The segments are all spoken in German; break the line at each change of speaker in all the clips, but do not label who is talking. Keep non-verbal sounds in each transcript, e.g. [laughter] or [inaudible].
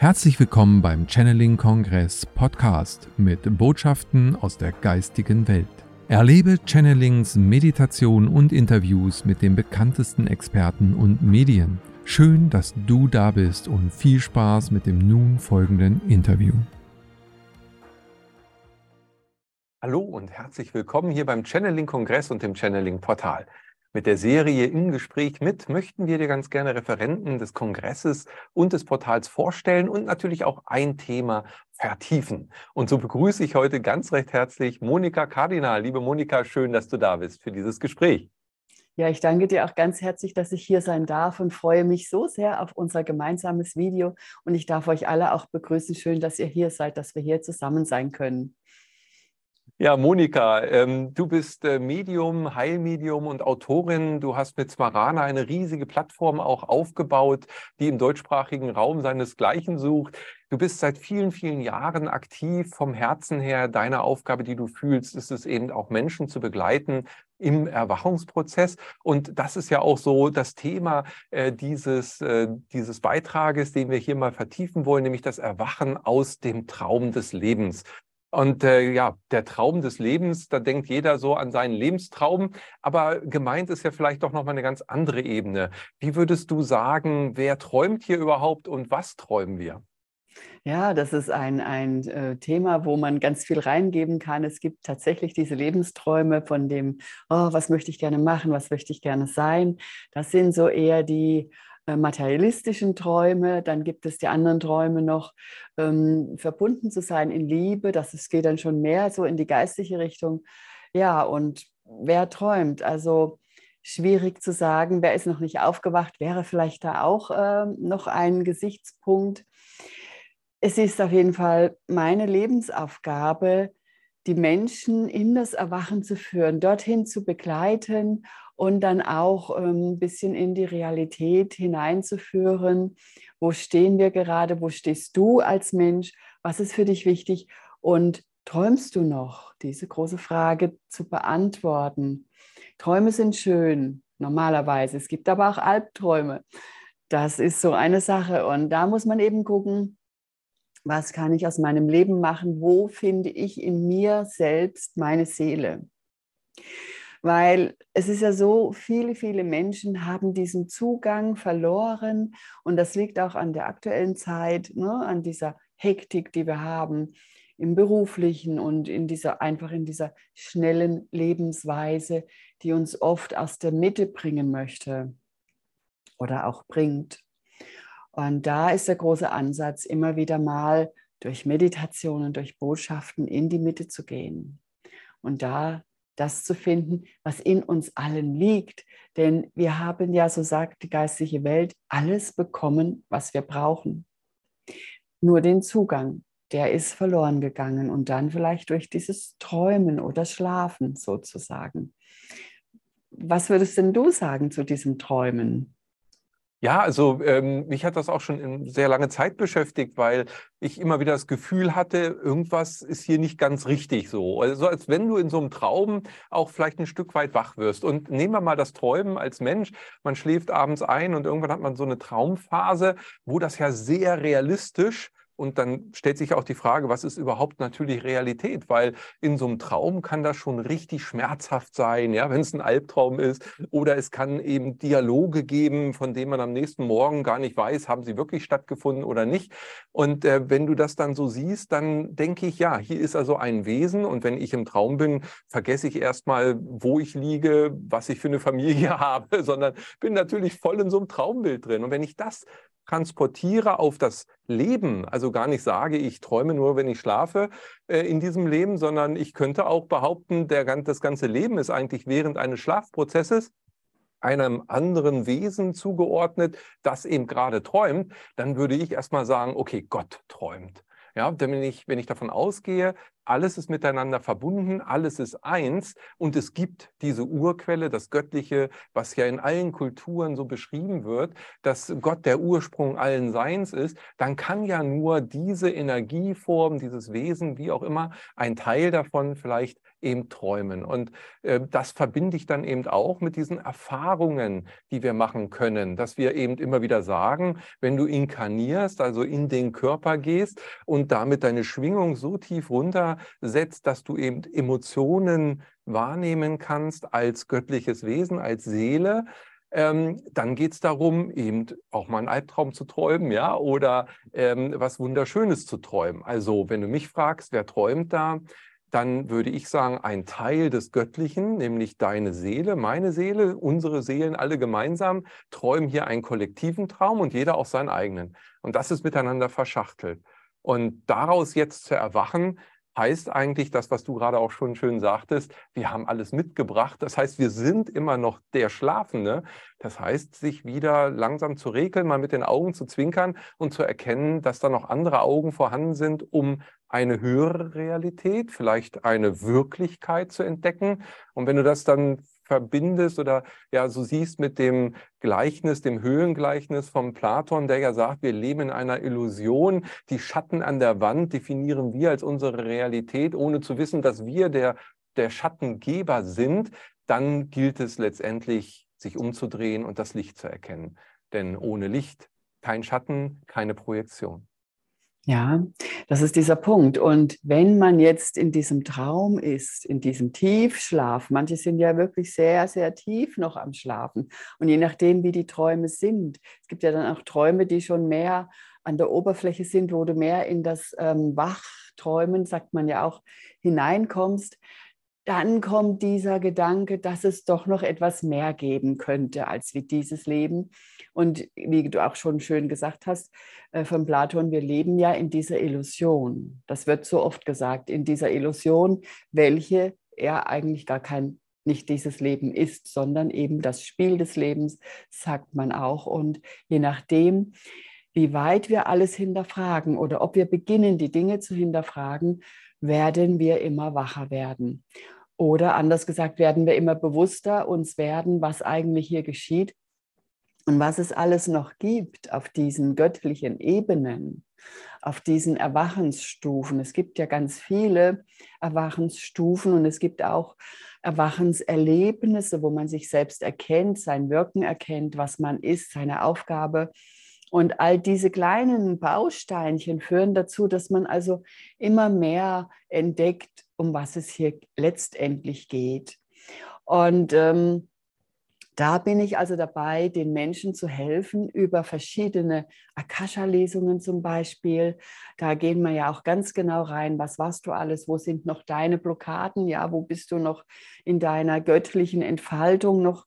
Herzlich willkommen beim Channeling Kongress Podcast mit Botschaften aus der geistigen Welt. Erlebe Channelings, Meditation und Interviews mit den bekanntesten Experten und Medien. Schön, dass du da bist und viel Spaß mit dem nun folgenden Interview.
Hallo und herzlich willkommen hier beim Channeling Kongress und dem Channeling Portal. Mit der Serie Im Gespräch mit möchten wir dir ganz gerne Referenten des Kongresses und des Portals vorstellen und natürlich auch ein Thema vertiefen. Und so begrüße ich heute ganz recht herzlich Monika Kardinal. Liebe Monika, schön, dass du da bist für dieses Gespräch.
Ja, ich danke dir auch ganz herzlich, dass ich hier sein darf und freue mich so sehr auf unser gemeinsames Video. Und ich darf euch alle auch begrüßen. Schön, dass ihr hier seid, dass wir hier zusammen sein können.
Ja, Monika, ähm, du bist äh, Medium, Heilmedium und Autorin. Du hast mit Smarana eine riesige Plattform auch aufgebaut, die im deutschsprachigen Raum seinesgleichen sucht. Du bist seit vielen, vielen Jahren aktiv vom Herzen her. Deine Aufgabe, die du fühlst, ist es eben auch Menschen zu begleiten im Erwachungsprozess. Und das ist ja auch so das Thema äh, dieses, äh, dieses Beitrages, den wir hier mal vertiefen wollen, nämlich das Erwachen aus dem Traum des Lebens. Und äh, ja, der Traum des Lebens, da denkt jeder so an seinen Lebenstraum, aber gemeint ist ja vielleicht doch nochmal eine ganz andere Ebene. Wie würdest du sagen, wer träumt hier überhaupt und was träumen wir?
Ja, das ist ein, ein äh, Thema, wo man ganz viel reingeben kann. Es gibt tatsächlich diese Lebensträume von dem, oh, was möchte ich gerne machen, was möchte ich gerne sein. Das sind so eher die materialistischen Träume, dann gibt es die anderen Träume noch, ähm, verbunden zu sein in Liebe, das ist, geht dann schon mehr so in die geistliche Richtung. Ja, und wer träumt? Also schwierig zu sagen, wer ist noch nicht aufgewacht, wäre vielleicht da auch äh, noch ein Gesichtspunkt. Es ist auf jeden Fall meine Lebensaufgabe, die Menschen in das Erwachen zu führen, dorthin zu begleiten und dann auch ähm, ein bisschen in die Realität hineinzuführen. Wo stehen wir gerade? Wo stehst du als Mensch? Was ist für dich wichtig? Und träumst du noch? Diese große Frage zu beantworten. Träume sind schön, normalerweise. Es gibt aber auch Albträume. Das ist so eine Sache. Und da muss man eben gucken, was kann ich aus meinem Leben machen? Wo finde ich in mir selbst meine Seele? Weil es ist ja so, viele, viele Menschen haben diesen Zugang verloren und das liegt auch an der aktuellen Zeit, ne, an dieser Hektik, die wir haben im beruflichen und in dieser einfach in dieser schnellen Lebensweise, die uns oft aus der Mitte bringen möchte oder auch bringt. Und da ist der große Ansatz, immer wieder mal durch Meditationen, durch Botschaften in die Mitte zu gehen. Und da das zu finden, was in uns allen liegt. Denn wir haben ja, so sagt die geistliche Welt, alles bekommen, was wir brauchen. Nur den Zugang, der ist verloren gegangen und dann vielleicht durch dieses Träumen oder Schlafen sozusagen. Was würdest denn du sagen zu diesem Träumen?
Ja, also ähm, mich hat das auch schon in sehr lange Zeit beschäftigt, weil ich immer wieder das Gefühl hatte, irgendwas ist hier nicht ganz richtig so. Also als wenn du in so einem Traum auch vielleicht ein Stück weit wach wirst. Und nehmen wir mal das Träumen als Mensch. Man schläft abends ein und irgendwann hat man so eine Traumphase, wo das ja sehr realistisch und dann stellt sich auch die Frage, was ist überhaupt natürlich Realität? Weil in so einem Traum kann das schon richtig schmerzhaft sein, ja, wenn es ein Albtraum ist. Oder es kann eben Dialoge geben, von denen man am nächsten Morgen gar nicht weiß, haben sie wirklich stattgefunden oder nicht. Und äh, wenn du das dann so siehst, dann denke ich, ja, hier ist also ein Wesen. Und wenn ich im Traum bin, vergesse ich erstmal, wo ich liege, was ich für eine Familie [laughs] habe, sondern bin natürlich voll in so einem Traumbild drin. Und wenn ich das transportiere auf das Leben, also gar nicht sage, ich träume nur, wenn ich schlafe äh, in diesem Leben, sondern ich könnte auch behaupten, der, das ganze Leben ist eigentlich während eines Schlafprozesses einem anderen Wesen zugeordnet, das eben gerade träumt, dann würde ich erstmal sagen, okay, Gott träumt. Ja, wenn ich, wenn ich davon ausgehe, alles ist miteinander verbunden, alles ist eins und es gibt diese Urquelle, das Göttliche, was ja in allen Kulturen so beschrieben wird, dass Gott der Ursprung allen Seins ist, dann kann ja nur diese Energieform, dieses Wesen, wie auch immer, ein Teil davon vielleicht eben träumen. Und äh, das verbinde ich dann eben auch mit diesen Erfahrungen, die wir machen können, dass wir eben immer wieder sagen, wenn du inkarnierst, also in den Körper gehst und damit deine Schwingung so tief runtersetzt, dass du eben Emotionen wahrnehmen kannst als göttliches Wesen, als Seele, ähm, dann geht es darum, eben auch mal einen Albtraum zu träumen, ja, oder ähm, was Wunderschönes zu träumen. Also, wenn du mich fragst, wer träumt da, dann würde ich sagen, ein Teil des Göttlichen, nämlich deine Seele, meine Seele, unsere Seelen alle gemeinsam, träumen hier einen kollektiven Traum und jeder auch seinen eigenen. Und das ist miteinander verschachtelt. Und daraus jetzt zu erwachen, heißt eigentlich das, was du gerade auch schon schön sagtest, wir haben alles mitgebracht. Das heißt, wir sind immer noch der Schlafende. Das heißt, sich wieder langsam zu regeln, mal mit den Augen zu zwinkern und zu erkennen, dass da noch andere Augen vorhanden sind, um eine höhere Realität, vielleicht eine Wirklichkeit zu entdecken. Und wenn du das dann verbindest oder ja so siehst mit dem Gleichnis, dem Höhlengleichnis von Platon, der ja sagt, wir leben in einer Illusion, die Schatten an der Wand definieren wir als unsere Realität, ohne zu wissen, dass wir der, der Schattengeber sind, dann gilt es letztendlich, sich umzudrehen und das Licht zu erkennen. Denn ohne Licht kein Schatten, keine Projektion.
Ja, das ist dieser Punkt. Und wenn man jetzt in diesem Traum ist, in diesem Tiefschlaf, manche sind ja wirklich sehr, sehr tief noch am Schlafen. Und je nachdem, wie die Träume sind, es gibt ja dann auch Träume, die schon mehr an der Oberfläche sind, wo du mehr in das ähm, Wachträumen, sagt man ja auch, hineinkommst, dann kommt dieser Gedanke, dass es doch noch etwas mehr geben könnte als wie dieses Leben. Und wie du auch schon schön gesagt hast äh, von Platon, wir leben ja in dieser Illusion. Das wird so oft gesagt, in dieser Illusion, welche er eigentlich gar kein nicht dieses Leben ist, sondern eben das Spiel des Lebens, sagt man auch. Und je nachdem, wie weit wir alles hinterfragen oder ob wir beginnen, die Dinge zu hinterfragen, werden wir immer wacher werden. Oder anders gesagt, werden wir immer bewusster uns werden, was eigentlich hier geschieht und was es alles noch gibt auf diesen göttlichen Ebenen, auf diesen Erwachensstufen. Es gibt ja ganz viele Erwachensstufen und es gibt auch Erwachenserlebnisse, wo man sich selbst erkennt, sein Wirken erkennt, was man ist, seine Aufgabe. Und all diese kleinen Bausteinchen führen dazu, dass man also immer mehr entdeckt, um was es hier letztendlich geht. Und ähm, da bin ich also dabei, den Menschen zu helfen über verschiedene Akasha-Lesungen zum Beispiel. Da gehen wir ja auch ganz genau rein, was warst du alles, wo sind noch deine Blockaden, ja, wo bist du noch in deiner göttlichen Entfaltung noch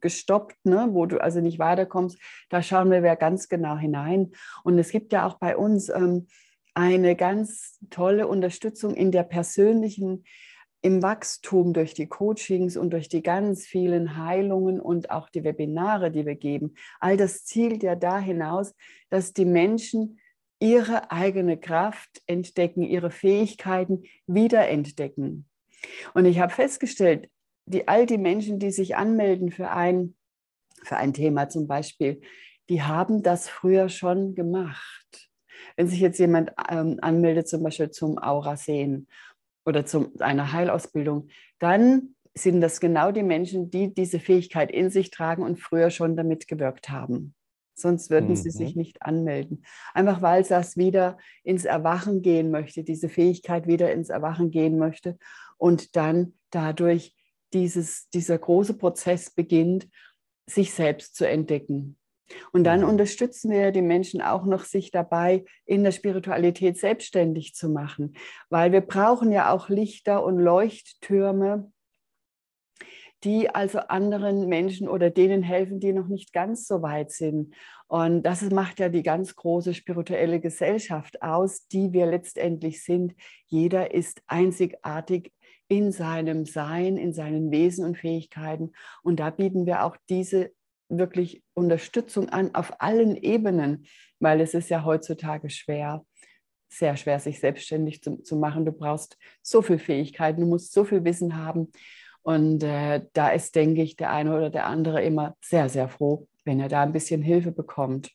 gestoppt, ne? wo du also nicht weiterkommst. Da schauen wir ganz genau hinein. Und es gibt ja auch bei uns ähm, eine ganz tolle Unterstützung in der persönlichen, im Wachstum durch die Coachings und durch die ganz vielen Heilungen und auch die Webinare, die wir geben. All das zielt ja da hinaus, dass die Menschen ihre eigene Kraft entdecken, ihre Fähigkeiten wiederentdecken. Und ich habe festgestellt, die, all die Menschen, die sich anmelden für ein, für ein Thema zum Beispiel, die haben das früher schon gemacht. Wenn sich jetzt jemand ähm, anmeldet, zum Beispiel zum Aura-Sehen oder zu einer Heilausbildung, dann sind das genau die Menschen, die diese Fähigkeit in sich tragen und früher schon damit gewirkt haben. Sonst würden mhm. sie sich nicht anmelden. Einfach weil das wieder ins Erwachen gehen möchte, diese Fähigkeit wieder ins Erwachen gehen möchte und dann dadurch dieses, dieser große Prozess beginnt, sich selbst zu entdecken. Und dann mhm. unterstützen wir die Menschen auch noch, sich dabei in der Spiritualität selbstständig zu machen, weil wir brauchen ja auch Lichter und Leuchttürme, die also anderen Menschen oder denen helfen, die noch nicht ganz so weit sind. Und das macht ja die ganz große spirituelle Gesellschaft aus, die wir letztendlich sind. Jeder ist einzigartig in seinem Sein, in seinen Wesen und Fähigkeiten. Und da bieten wir auch diese wirklich Unterstützung an auf allen Ebenen, weil es ist ja heutzutage schwer, sehr schwer, sich selbstständig zu, zu machen. Du brauchst so viel Fähigkeiten, du musst so viel Wissen haben. Und äh, da ist, denke ich, der eine oder der andere immer sehr, sehr froh, wenn er da ein bisschen Hilfe bekommt.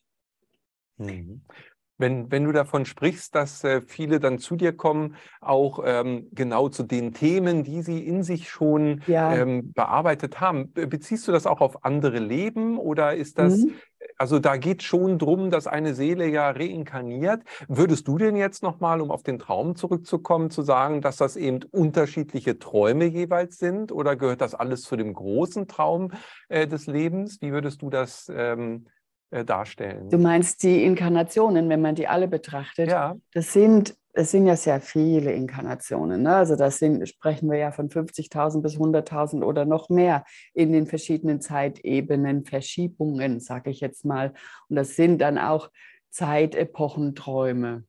Mhm. Wenn, wenn du davon sprichst, dass äh, viele dann zu dir kommen, auch ähm, genau zu den Themen, die sie in sich schon ja. ähm, bearbeitet haben, beziehst du das auch auf andere Leben oder ist das, mhm. also da geht schon drum, dass eine Seele ja reinkarniert. Würdest du denn jetzt nochmal, um auf den Traum zurückzukommen, zu sagen, dass das eben unterschiedliche Träume jeweils sind oder gehört das alles zu dem großen Traum äh, des Lebens? Wie würdest du das ähm, äh, darstellen.
Du meinst die Inkarnationen, wenn man die alle betrachtet?
Ja.
Das sind, das sind ja sehr viele Inkarnationen. Ne? Also das sind, sprechen wir ja von 50.000 bis 100.000 oder noch mehr in den verschiedenen Zeitebenen, Verschiebungen, sage ich jetzt mal. Und das sind dann auch Zeitepochenträume.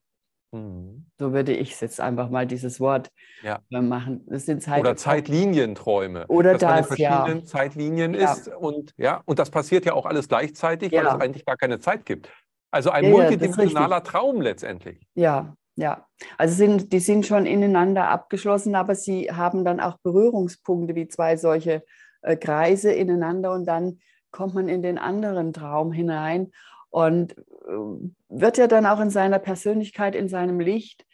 Mhm. So würde ich jetzt einfach mal dieses Wort ja. Äh, machen.
Das sind Zeit Oder Zeitlinienträume.
Oder dass das, man in
verschiedenen ja. Zeitlinien ja. ist. Und, ja, und das passiert ja auch alles gleichzeitig, weil es eigentlich gar keine Zeit gibt. Also ein multidimensionaler Traum letztendlich.
Ja, ja. Also sind, die sind schon ineinander abgeschlossen, aber sie haben dann auch Berührungspunkte wie zwei solche äh, Kreise ineinander und dann kommt man in den anderen Traum hinein und äh, wird ja dann auch in seiner Persönlichkeit, in seinem Licht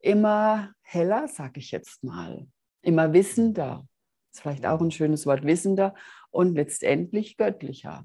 immer heller, sage ich jetzt mal, immer wissender. Das ist vielleicht auch ein schönes Wort, wissender und letztendlich göttlicher.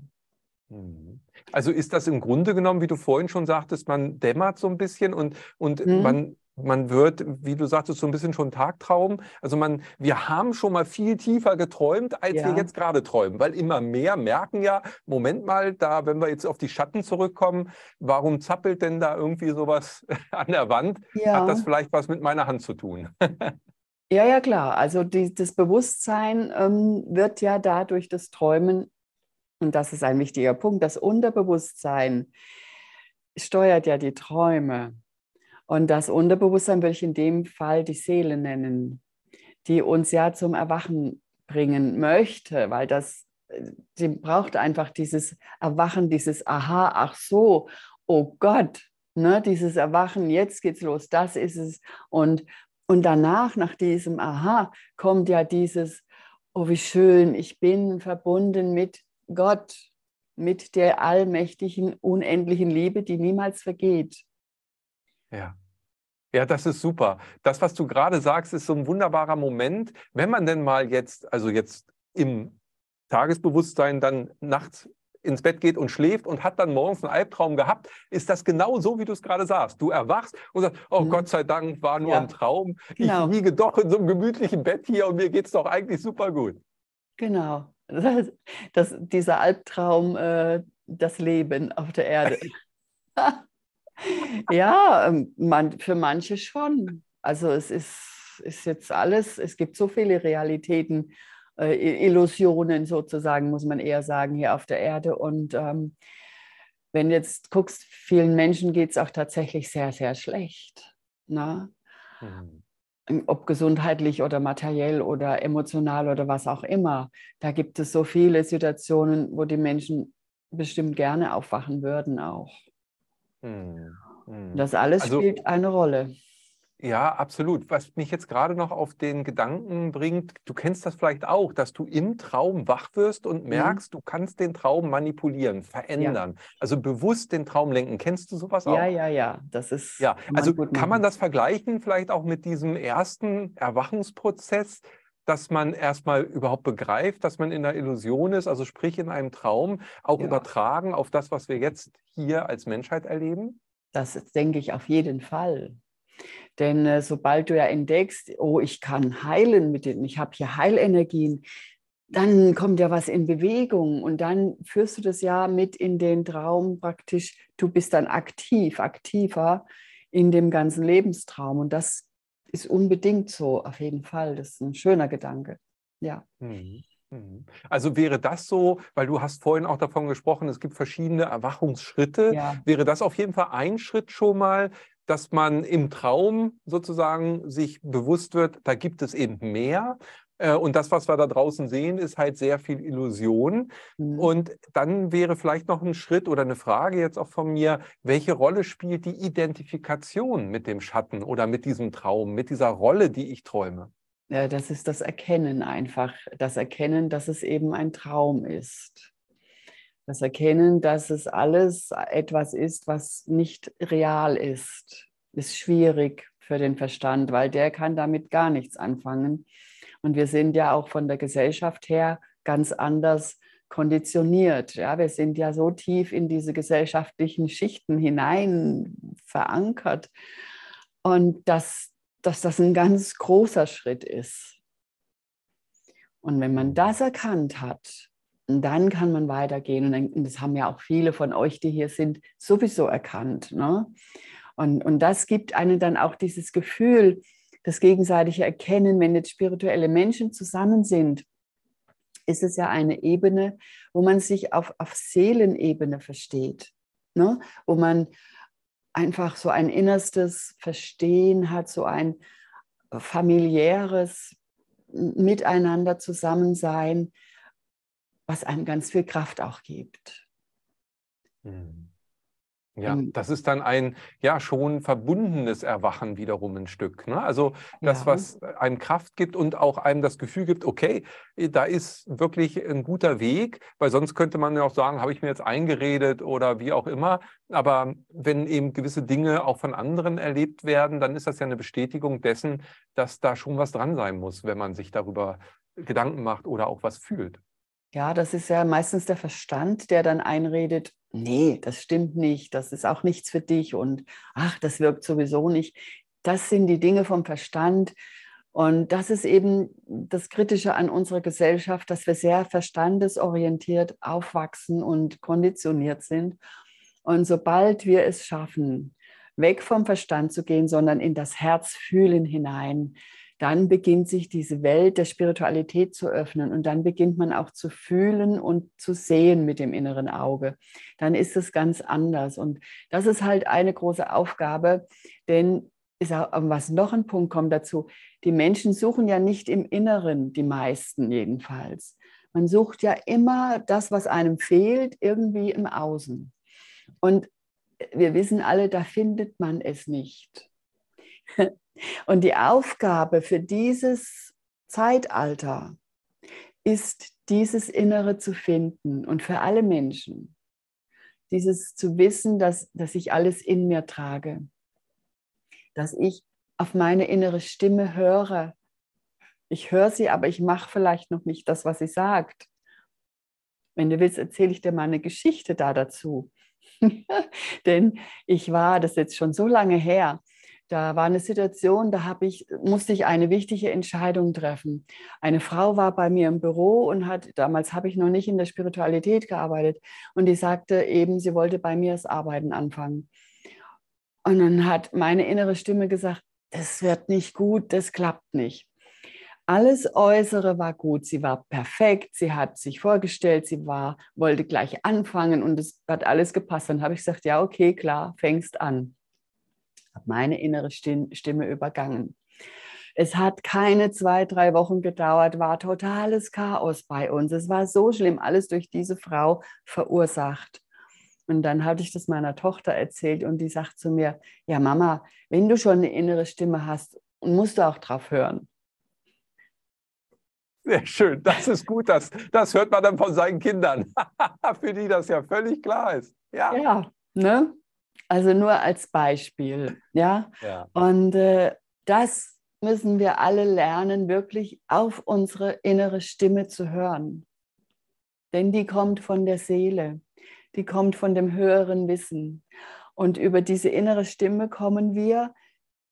Mhm. Also ist das im Grunde genommen, wie du vorhin schon sagtest, man dämmert so ein bisschen und, und mhm. man man wird, wie du sagtest, so ein bisschen schon Tagtraum. Also man, wir haben schon mal viel tiefer geträumt, als ja. wir jetzt gerade träumen, weil immer mehr merken ja, Moment mal, da, wenn wir jetzt auf die Schatten zurückkommen, warum zappelt denn da irgendwie sowas [laughs] an der Wand? Ja. Hat das vielleicht was mit meiner Hand zu tun? [laughs]
ja, ja, klar. Also die, das Bewusstsein ähm, wird ja dadurch das Träumen, und das ist ein wichtiger Punkt, das Unterbewusstsein steuert ja die Träume. Und das Unterbewusstsein würde ich in dem Fall die Seele nennen, die uns ja zum Erwachen bringen möchte, weil das, sie braucht einfach dieses Erwachen, dieses Aha, ach so, oh Gott, ne, dieses Erwachen, jetzt geht's los, das ist es. Und, und danach, nach diesem Aha, kommt ja dieses, oh wie schön, ich bin verbunden mit Gott, mit der allmächtigen, unendlichen Liebe, die niemals vergeht.
Ja. Ja, das ist super. Das, was du gerade sagst, ist so ein wunderbarer Moment, wenn man denn mal jetzt, also jetzt im Tagesbewusstsein dann nachts ins Bett geht und schläft und hat dann morgens einen Albtraum gehabt, ist das genau so, wie du es gerade sagst. Du erwachst und sagst, oh mhm. Gott sei Dank, war nur ja. ein Traum. Genau. Ich liege doch in so einem gemütlichen Bett hier und mir geht es doch eigentlich super gut.
Genau. Das, das, dieser Albtraum, äh, das Leben auf der Erde. [laughs] ja, ähm, man, für manche schon. Also es ist, ist jetzt alles, es gibt so viele Realitäten, äh, Illusionen sozusagen, muss man eher sagen, hier auf der Erde. Und ähm, wenn du jetzt guckst, vielen Menschen geht es auch tatsächlich sehr, sehr schlecht. Ne? Mhm. Ob gesundheitlich oder materiell oder emotional oder was auch immer. Da gibt es so viele Situationen, wo die Menschen bestimmt gerne aufwachen würden auch. Hm, hm. Das alles also, spielt eine Rolle.
Ja, absolut. Was mich jetzt gerade noch auf den Gedanken bringt, du kennst das vielleicht auch, dass du im Traum wach wirst und mhm. merkst, mhm. du kannst den Traum manipulieren, verändern. Ja. Also bewusst den Traum lenken. Kennst du sowas auch?
Ja, ja, ja. Das ist.
Ja, also kann man das vergleichen, vielleicht auch mit diesem ersten Erwachungsprozess, dass man erstmal überhaupt begreift, dass man in einer Illusion ist, also sprich in einem Traum, auch ja. übertragen auf das, was wir jetzt hier als Menschheit erleben?
Das denke ich auf jeden Fall. Denn äh, sobald du ja entdeckst, oh, ich kann heilen mit den, ich habe hier Heilenergien, dann kommt ja was in Bewegung und dann führst du das ja mit in den Traum praktisch. Du bist dann aktiv, aktiver in dem ganzen Lebenstraum und das ist unbedingt so, auf jeden Fall. Das ist ein schöner Gedanke. Ja. Mhm.
mhm. Also wäre das so, weil du hast vorhin auch davon gesprochen, es gibt verschiedene Erwachungsschritte. Ja. Wäre das auf jeden Fall ein Schritt schon mal, dass man im Traum sozusagen sich bewusst wird, da gibt es eben mehr. Äh, und das, was wir da draußen sehen, ist halt sehr viel Illusion. Mhm. Und dann wäre vielleicht noch ein Schritt oder eine Frage jetzt auch von mir, welche Rolle spielt die Identifikation mit dem Schatten oder mit diesem Traum, mit dieser Rolle, die ich träume?
Ja, das ist das Erkennen einfach, das Erkennen, dass es eben ein Traum ist. Das Erkennen, dass es alles etwas ist, was nicht real ist, ist schwierig für den Verstand, weil der kann damit gar nichts anfangen. Und wir sind ja auch von der Gesellschaft her ganz anders konditioniert. Ja, wir sind ja so tief in diese gesellschaftlichen Schichten hinein verankert und dass, dass das ein ganz großer Schritt ist. Und wenn man das erkannt hat, dann kann man weitergehen. Und das haben ja auch viele von euch, die hier sind, sowieso erkannt. Ne? Und, und das gibt einem dann auch dieses Gefühl, das gegenseitige Erkennen, wenn jetzt spirituelle Menschen zusammen sind, ist es ja eine Ebene, wo man sich auf, auf Seelenebene versteht, ne? wo man einfach so ein innerstes Verstehen hat, so ein familiäres Miteinander zusammen sein, was einem ganz viel Kraft auch gibt.
Mhm. Ja, ähm, das ist dann ein ja schon verbundenes Erwachen wiederum ein Stück. Ne? Also das, ja. was einem Kraft gibt und auch einem das Gefühl gibt, okay, da ist wirklich ein guter Weg, weil sonst könnte man ja auch sagen, habe ich mir jetzt eingeredet oder wie auch immer. Aber wenn eben gewisse Dinge auch von anderen erlebt werden, dann ist das ja eine Bestätigung dessen, dass da schon was dran sein muss, wenn man sich darüber Gedanken macht oder auch was fühlt.
Ja, das ist ja meistens der Verstand, der dann einredet, nee, das stimmt nicht, das ist auch nichts für dich und ach, das wirkt sowieso nicht. Das sind die Dinge vom Verstand. Und das ist eben das Kritische an unserer Gesellschaft, dass wir sehr verstandesorientiert aufwachsen und konditioniert sind. Und sobald wir es schaffen, weg vom Verstand zu gehen, sondern in das Herz fühlen hinein, dann beginnt sich diese Welt der Spiritualität zu öffnen und dann beginnt man auch zu fühlen und zu sehen mit dem inneren Auge. Dann ist es ganz anders. Und das ist halt eine große Aufgabe, denn ist auch, was noch ein Punkt kommt dazu, die Menschen suchen ja nicht im Inneren, die meisten jedenfalls. Man sucht ja immer das, was einem fehlt, irgendwie im Außen. Und wir wissen alle, da findet man es nicht. [laughs] Und die Aufgabe für dieses Zeitalter ist, dieses Innere zu finden und für alle Menschen. Dieses zu wissen, dass, dass ich alles in mir trage. Dass ich auf meine innere Stimme höre. Ich höre sie, aber ich mache vielleicht noch nicht das, was sie sagt. Wenn du willst, erzähle ich dir mal eine Geschichte da dazu. [laughs] Denn ich war, das jetzt schon so lange her, da war eine Situation, da ich, musste ich eine wichtige Entscheidung treffen. Eine Frau war bei mir im Büro und hat, damals habe ich noch nicht in der Spiritualität gearbeitet, und die sagte eben, sie wollte bei mir das Arbeiten anfangen. Und dann hat meine innere Stimme gesagt, das wird nicht gut, das klappt nicht. Alles Äußere war gut, sie war perfekt, sie hat sich vorgestellt, sie war, wollte gleich anfangen und es hat alles gepasst. Dann habe ich gesagt, ja, okay, klar, fängst an habe meine innere Stimme übergangen. Es hat keine zwei, drei Wochen gedauert, war totales Chaos bei uns. Es war so schlimm, alles durch diese Frau verursacht. Und dann hatte ich das meiner Tochter erzählt und die sagt zu mir, ja Mama, wenn du schon eine innere Stimme hast, musst du auch drauf hören.
Sehr schön, das ist gut, das, das hört man dann von seinen Kindern, [laughs] für die das ja völlig klar ist.
Ja, ja ne? Also nur als Beispiel, ja.
ja.
Und äh, das müssen wir alle lernen, wirklich auf unsere innere Stimme zu hören. Denn die kommt von der Seele, die kommt von dem höheren Wissen. Und über diese innere Stimme kommen wir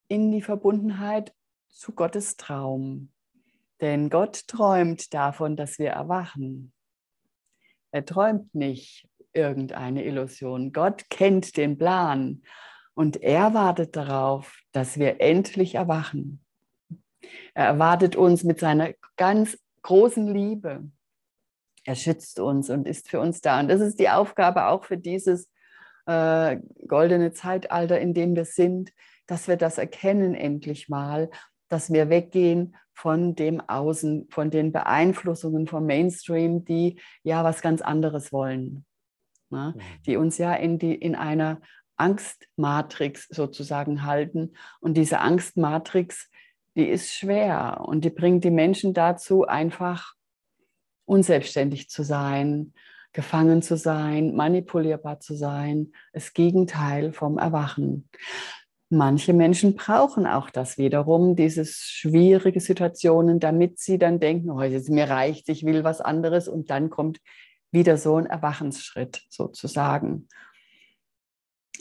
in die Verbundenheit zu Gottes Traum. Denn Gott träumt davon, dass wir erwachen. Er träumt nicht irgendeine Illusion. Gott kennt den Plan und er wartet darauf, dass wir endlich erwachen. Er erwartet uns mit seiner ganz großen Liebe. Er schützt uns und ist für uns da. Und das ist die Aufgabe auch für dieses äh, goldene Zeitalter, in dem wir sind, dass wir das erkennen endlich mal, dass wir weggehen von dem Außen, von den Beeinflussungen vom Mainstream, die ja was ganz anderes wollen ne, mhm. die uns ja in, die, in einer Angstmatrix sozusagen halten. Und diese Angstmatrix, die ist schwer und die bringt die Menschen dazu, einfach unselbstständig zu sein, gefangen zu sein, manipulierbar zu sein, das Gegenteil vom Erwachen. Manche Menschen brauchen auch das wiederum, diese schwierige Situationen, damit sie dann denken, oh, jetzt mir reicht, ich will was anderes und dann kommt wieder so ein Erwachensschritt sozusagen.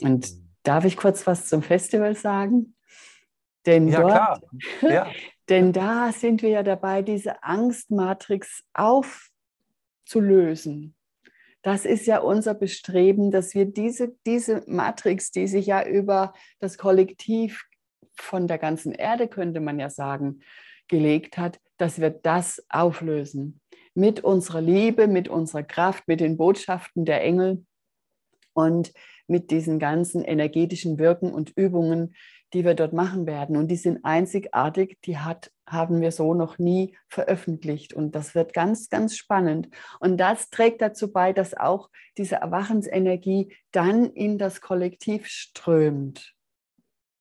Und mhm. darf ich kurz was zum Festival sagen? Denn ja, dort, klar. [laughs] Ja. denn da sind wir ja dabei, diese Angstmatrix aufzulösen. Das ist ja unser Bestreben, dass wir diese, diese Matrix, die sich ja über das Kollektiv von der ganzen Erde, könnte man ja sagen, gelegt hat, dass wir das auflösen. Mit unserer Liebe, mit unserer Kraft, mit den Botschaften der Engel und mit diesen ganzen energetischen Wirken und Übungen, die wir dort machen werden. Und die sind einzigartig, die hat, haben wir so noch nie veröffentlicht. Und das wird ganz, ganz spannend. Und das trägt dazu bei, dass auch diese Erwachensenergie dann in das Kollektiv strömt.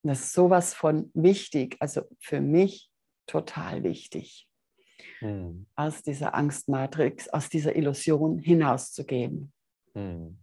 Das ist sowas von wichtig, also für mich total wichtig, hm. aus dieser Angstmatrix, aus dieser Illusion hinauszugehen.
Hm.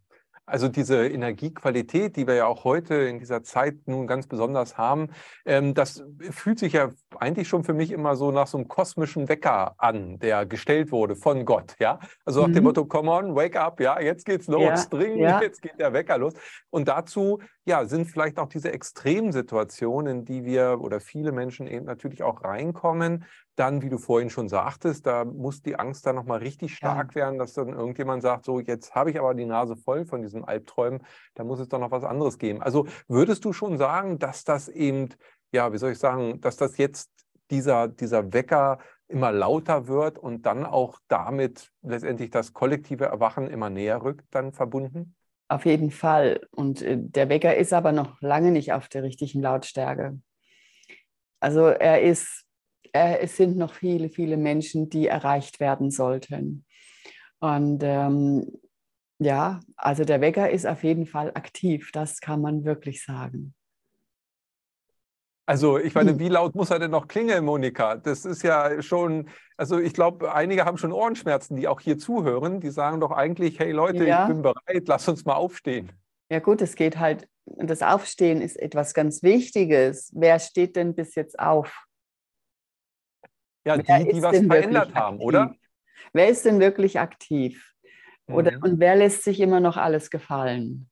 Also diese Energiequalität, die wir ja auch heute in dieser Zeit nun ganz besonders haben, ähm, das fühlt sich ja eigentlich schon für mich immer so nach so einem kosmischen Wecker an, der gestellt wurde von Gott. Ja, also nach mhm. dem Motto: Come on, wake up, ja, jetzt geht's los, ja, dringend, ja. jetzt geht der Wecker los. Und dazu ja sind vielleicht auch diese Extremsituationen, in die wir oder viele Menschen eben natürlich auch reinkommen, dann, wie du vorhin schon sagtest, da muss die Angst dann nochmal richtig stark ja. werden, dass dann irgendjemand sagt, so jetzt habe ich aber die Nase voll von diesen Albträumen, da muss es doch noch was anderes geben. Also würdest du schon sagen, dass das eben, ja, wie soll ich sagen, dass das jetzt dieser, dieser Wecker immer lauter wird und dann auch damit letztendlich das kollektive Erwachen immer näher rückt, dann verbunden?
Auf jeden Fall. Und äh, der Wecker ist aber noch lange nicht auf der richtigen Lautstärke. Also er ist äh, es sind noch viele, viele Menschen, die erreicht werden sollten. Und ähm, ja, also der Wecker ist auf jeden Fall aktiv, das kann man wirklich sagen.
Also ich meine, hm. wie laut muss er denn noch klingeln, Monika? Das ist ja schon, also ich glaube, einige haben schon Ohrenschmerzen, die auch hier zuhören. Die sagen doch eigentlich, hey Leute, ja. ich bin bereit, lass uns mal aufstehen.
Ja gut, es geht halt, das Aufstehen ist etwas ganz Wichtiges. Wer steht denn bis jetzt auf?
Ja, wer die, die was verändert haben,
aktiv?
oder?
Wer ist denn wirklich aktiv? Oder, mhm. Und wer lässt sich immer noch alles gefallen?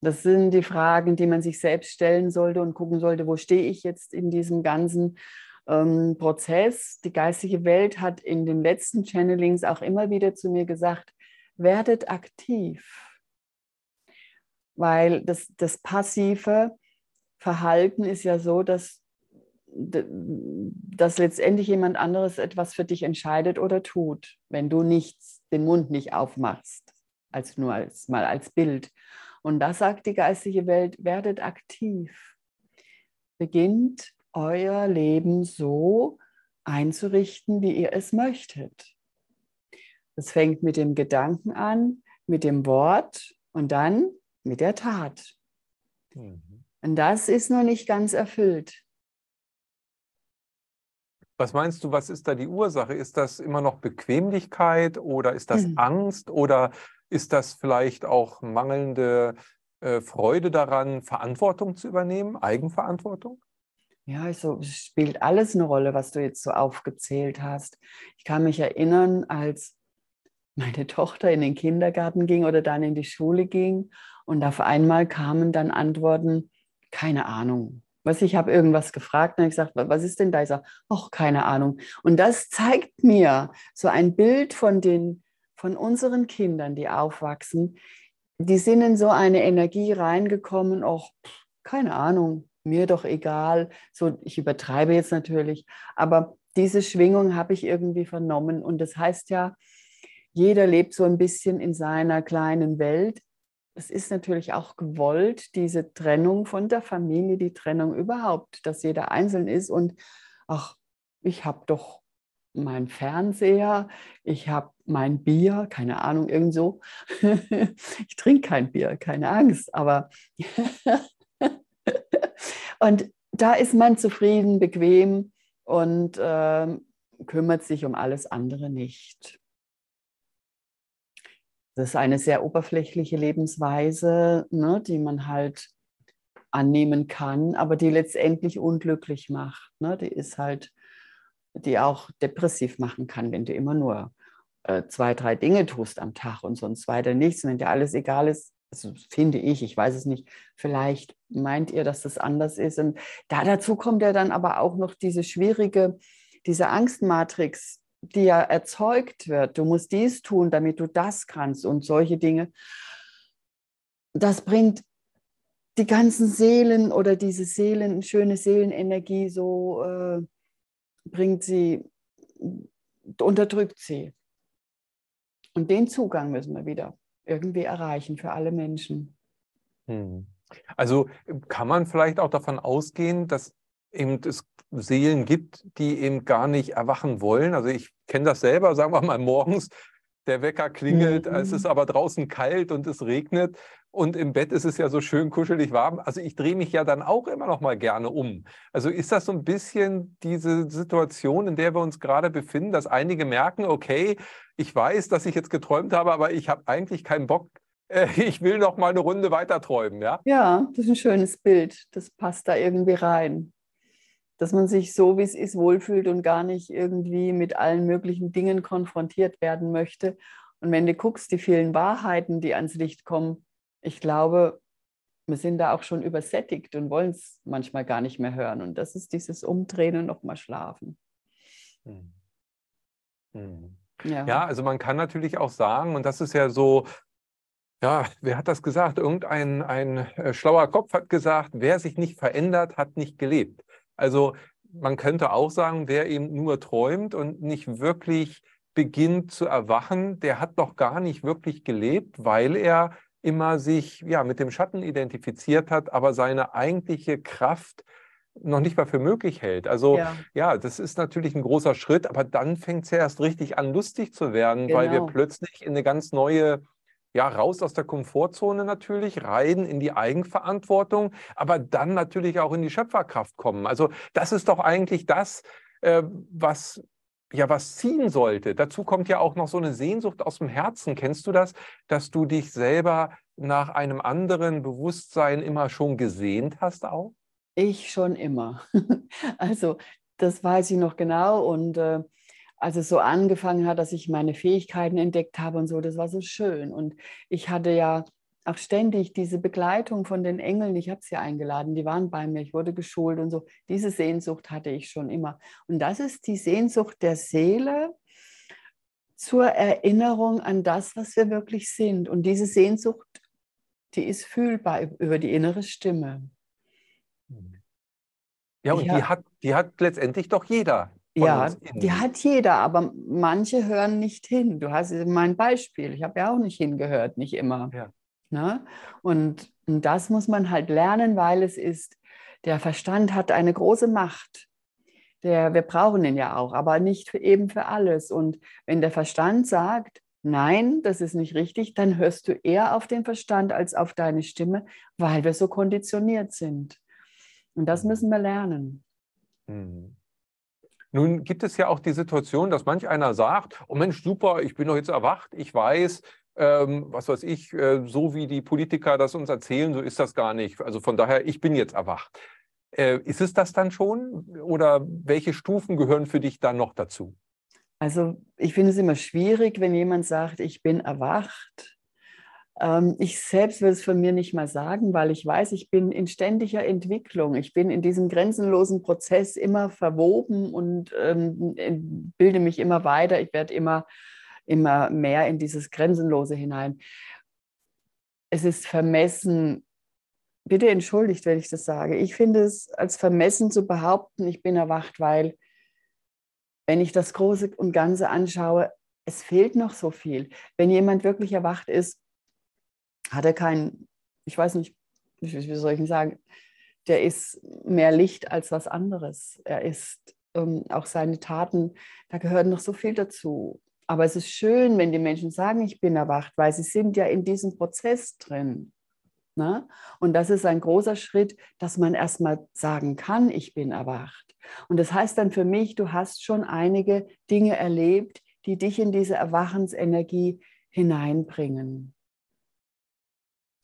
Das sind die Fragen, die man sich selbst stellen sollte und gucken sollte, wo stehe ich jetzt in diesem ganzen ähm, Prozess. Die geistige Welt hat in den letzten Channelings auch immer wieder zu mir gesagt, werdet aktiv. Weil das, das passive Verhalten ist ja so, dass dass letztendlich jemand anderes etwas für dich entscheidet oder tut, wenn du nichts, den Mund nicht aufmachst, als nur als mal als Bild. Und da sagt die geistige Welt, werdet aktiv. Beginnt euer Leben so einzurichten, wie ihr es möchtet. Das fängt mit dem Gedanken an, mit dem Wort und dann mit der Tat. Mhm. Und das ist noch nicht ganz erfüllt.
Was meinst du, was ist da die Ursache? Ist das immer noch Bequemlichkeit oder ist das mhm. Angst oder ist das vielleicht auch mangelnde äh, Freude daran, Verantwortung zu übernehmen, Eigenverantwortung?
Ja, also es spielt alles eine Rolle, was du jetzt so aufgezählt hast. Ich kann mich erinnern, als meine [laughs] Tochter in den Kindergarten ging oder dann in die Schule ging und auf einmal kamen dann Antworten, keine Ahnung, was ich habe irgendwas gefragt und ich gesagt, was ist denn da? Ich sage, ach, keine Ahnung. Und das zeigt mir so ein Bild von den, von unseren Kindern, die aufwachsen. Die sind in so eine Energie reingekommen, ach, keine Ahnung, mir doch egal. So, ich übertreibe jetzt natürlich, aber diese Schwingung habe ich irgendwie vernommen. Und das heißt ja, jeder lebt so ein bisschen in seiner kleinen Welt es ist natürlich auch gewollt, diese Trennung von der Familie, die Trennung überhaupt, dass jeder einzeln ist und ach, ich habe doch meinen Fernseher, ich habe mein Bier, keine Ahnung, irgend so. [laughs] ich trinke kein Bier, keine Angst, aber [laughs] und da ist man zufrieden, bequem und äh, kümmert sich um alles andere nicht. Das ist eine sehr oberflächliche Lebensweise, ne, die man halt annehmen kann, aber die letztendlich unglücklich macht. Ne? Die ist halt, die auch depressiv machen kann, wenn du immer nur äh, zwei, drei Dinge tust am Tag und sonst weiter nichts. Wenn dir alles egal ist, also finde ich, ich weiß es nicht, vielleicht meint ihr, dass das anders ist. Und da dazu kommt ja dann aber auch noch diese schwierige, diese Angstmatrix, ja erzeugt wird. Du musst dies tun, damit du das kannst und solche Dinge. Das bringt die ganzen Seelen oder diese Seelen, schöne Seelenenergie so äh, bringt sie, unterdrückt sie. Und den Zugang müssen wir wieder irgendwie erreichen für alle Menschen.
Hm. Also kann man vielleicht auch davon ausgehen, dass eben es Seelen gibt, die eben gar nicht erwachen wollen. Also ich kenne das selber, sagen wir mal morgens, der Wecker klingelt, mhm. es ist aber draußen kalt und es regnet und im Bett ist es ja so schön kuschelig warm. Also ich drehe mich ja dann auch immer noch mal gerne um. Also ist das so ein bisschen diese Situation, in der wir uns gerade befinden, dass einige merken, okay, ich weiß, dass ich jetzt geträumt habe, aber ich habe eigentlich keinen Bock. [laughs] Äh, ich will noch mal eine Runde weiter träumen, ja?
Ja, das ist ein schönes Bild. Das passt da irgendwie rein dass man sich so, wie es ist, wohlfühlt und gar nicht irgendwie mit allen möglichen Dingen konfrontiert werden möchte. Und wenn du guckst, die vielen Wahrheiten, die ans Licht kommen, ich glaube, wir sind da auch schon übersättigt und wollen es manchmal gar nicht mehr hören. Und das ist dieses Umdrehen und nochmal schlafen. Hm.
Hm. Ja. ja, also man kann natürlich auch sagen, und das ist ja so, ja, wer hat das gesagt? Irgendein ein äh, schlauer Kopf hat gesagt, wer sich nicht verändert, hat nicht gelebt. Also man könnte auch sagen, wer eben nur träumt und nicht wirklich beginnt zu erwachen, der hat doch gar nicht wirklich gelebt, weil er immer sich ja mit dem Schatten identifiziert hat, aber seine eigentliche Kraft noch nicht mal für möglich hält. Also ja, ja das ist natürlich ein großer Schritt, aber dann fängt es ja erst richtig an, lustig zu werden, genau. weil wir genau. plötzlich in eine ganz neue ja, raus aus der Komfortzone natürlich, rein in die Eigenverantwortung, aber dann natürlich auch in die Schöpferkraft kommen. Also das ist doch eigentlich das, äh, was ja was ziehen sollte. Dazu kommt ja auch noch so eine Sehnsucht aus dem Herzen. Kennst du das, dass du dich selber nach einem anderen Bewusstsein immer schon gesehnt hast auch?
Ich schon immer. [laughs] also das weiß ich noch genau und äh, als es so angefangen hat, dass ich meine Fähigkeiten entdeckt habe und so, das war so schön. Und ich hatte ja auch ständig diese Begleitung von den Engeln. Ich habe sie eingeladen, die waren bei mir, ich wurde geschult und so. Diese Sehnsucht hatte ich schon immer. Und das ist die Sehnsucht der Seele zur Erinnerung an das, was wir wirklich sind. Und diese Sehnsucht, die ist fühlbar über die innere Stimme.
Ja, und die hat, die hat letztendlich doch jeder.
Ja, die hat jeder, aber manche hören nicht hin. Du hast mein Beispiel. Ich habe ja auch nicht hingehört, nicht immer. Ja. Ne? Und, und das muss man halt lernen, weil es ist, der Verstand hat eine große Macht. Der, wir brauchen ihn ja auch, aber nicht für, eben für alles. Und wenn der Verstand sagt, nein, das ist nicht richtig, dann hörst du eher auf den Verstand als auf deine Stimme, weil wir so konditioniert sind. Und das mhm. müssen wir lernen.
Mhm. Nun gibt es ja auch die Situation, dass manch einer sagt, oh Mensch, super, ich bin doch jetzt erwacht, ich weiß, ähm, was weiß ich, äh, so wie die Politiker das uns erzählen, so ist das gar nicht. Also von daher, ich bin jetzt erwacht. Äh, ist es das dann schon oder welche Stufen gehören für dich dann noch dazu?
Also ich finde es immer schwierig, wenn jemand sagt, ich bin erwacht ich selbst will es von mir nicht mal sagen, weil ich weiß, ich bin in ständiger Entwicklung. Ich bin in diesem grenzenlosen Prozess immer verwoben und ähm, bilde mich immer weiter. Ich werde immer, immer mehr in dieses Grenzenlose hinein. Es ist vermessen, bitte entschuldigt, wenn ich das sage. Ich finde es als vermessen zu behaupten, ich bin erwacht, weil wenn ich das Große und Ganze anschaue, es fehlt noch so viel. Wenn jemand wirklich erwacht ist, hat er keinen, ich weiß nicht, wie soll ich sagen, der ist mehr Licht als was anderes. Er ist ähm, auch seine Taten, da gehört noch so viel dazu. Aber es ist schön, wenn die Menschen sagen, ich bin erwacht, weil sie sind ja in diesem Prozess drin. Ne? Und das ist ein großer Schritt, dass man erstmal sagen kann, ich bin erwacht. Und das heißt dann für mich, du hast schon einige Dinge erlebt, die dich in diese Erwachensenergie hineinbringen.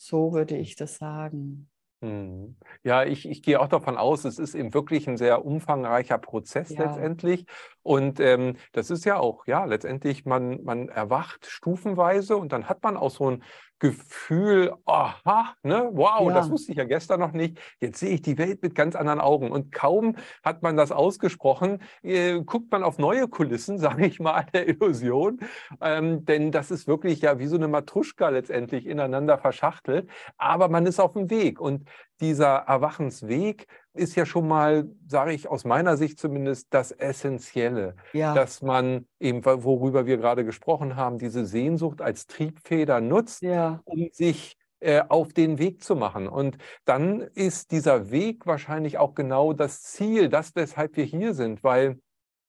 So würde ich das sagen.
Mhm. Ja, ich, ich gehe auch davon aus, es ist eben wirklich ein sehr umfangreicher Prozess
Ja.
letztendlich. Und ähm, das ist ja auch, ja, letztendlich, man, man erwacht stufenweise und dann hat man auch so ein Gefühl, aha, ne, wow,
Ja.
das wusste ich ja gestern noch nicht. Jetzt sehe ich die Welt mit ganz anderen Augen. Und kaum hat man das ausgesprochen, äh, guckt man auf neue Kulissen, [laughs] sage ich mal, der Illusion. Ähm, denn das ist wirklich ja wie so eine Matruschka letztendlich ineinander verschachtelt. Aber man ist auf dem Weg. Und dieser Erwachensweg ist ja schon mal, sage ich aus meiner Sicht zumindest, das Essentielle,
Ja,
dass man eben, worüber wir gerade gesprochen haben, diese Sehnsucht als Triebfeder nutzt,
ja,
um sich äh, auf den Weg zu machen. Und dann ist dieser Weg wahrscheinlich auch genau das Ziel, das, weshalb wir hier sind, weil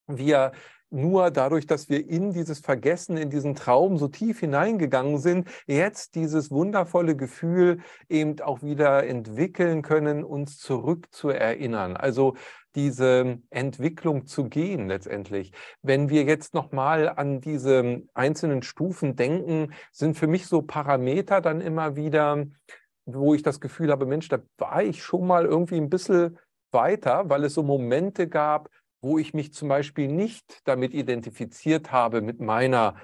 wir nur dadurch, dass wir in dieses Vergessen, in diesen Traum so tief hineingegangen sind, jetzt dieses wundervolle Gefühl eben auch wieder entwickeln können, uns zurück zu erinnern. Also diese Entwicklung zu gehen letztendlich. Wenn wir jetzt nochmal an diese einzelnen Stufen denken, sind für mich so Parameter dann immer wieder, wo ich das Gefühl habe, Mensch, da war ich schon mal irgendwie ein bisschen weiter, weil es so Momente gab, wo ich mich zum Beispiel nicht damit identifiziert habe mit meiner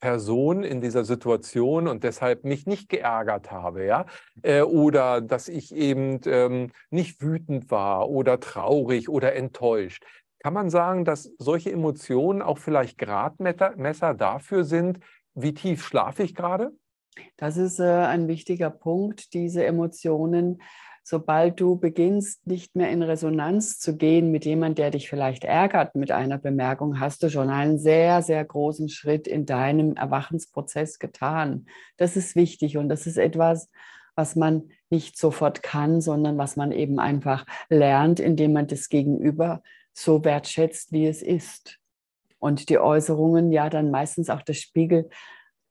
Person in dieser Situation und deshalb mich nicht geärgert habe, ja, äh, oder dass ich eben ähm, nicht wütend war oder traurig oder enttäuscht. Kann man sagen, dass solche Emotionen auch vielleicht Gradmesser dafür sind, wie tief schlafe ich gerade?
das ist äh, ein wichtiger Punkt, diese Emotionen. Sobald du beginnst, nicht mehr in Resonanz zu gehen mit jemandem, der dich vielleicht ärgert mit einer Bemerkung, hast du schon einen sehr, sehr großen Schritt in deinem Erwachensprozess getan. Das ist wichtig und das ist etwas, was man nicht sofort kann, sondern was man eben einfach lernt, indem man das Gegenüber so wertschätzt, wie es ist. Und die Äußerungen ja dann meistens auch der Spiegel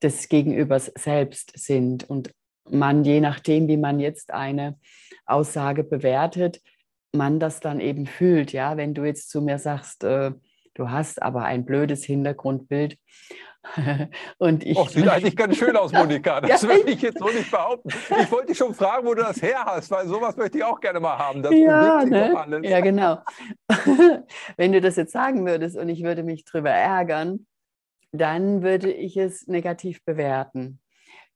des Gegenübers selbst sind. Und man, je nachdem, wie man jetzt eine Aussage bewertet, man das dann eben fühlt. Ja, wenn du jetzt zu mir sagst, äh, du hast aber ein blödes Hintergrundbild [laughs] und ich.
Och, sieht eigentlich ganz schön aus, Monika. [laughs] Das
Ja,
würde ich jetzt so nicht behaupten. Ich wollte dich schon fragen, wo du das her hast, weil sowas möchte ich auch gerne mal haben. Das
ja, ne? ja, genau. [laughs] Wenn du das jetzt sagen würdest und ich würde mich drüber ärgern, dann würde ich es negativ bewerten.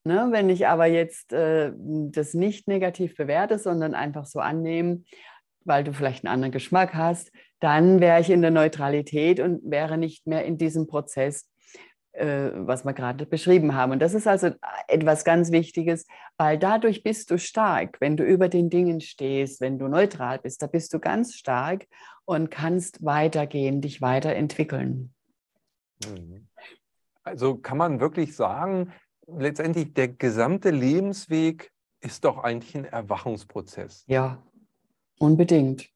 Ne? Wenn ich aber jetzt äh, das nicht negativ bewerte, sondern einfach so annehmen, weil du vielleicht einen anderen Geschmack hast, dann wäre ich in der Neutralität und wäre nicht mehr in diesem Prozess, äh, was wir gerade beschrieben haben. Und das ist also etwas ganz Wichtiges, weil dadurch bist du stark, wenn du über den Dingen stehst, wenn du neutral bist, da bist du ganz stark und kannst weitergehen, dich weiterentwickeln.
Mhm. Also kann man wirklich sagen, letztendlich der gesamte Lebensweg ist doch eigentlich ein Erwachungsprozess.
Ja, unbedingt.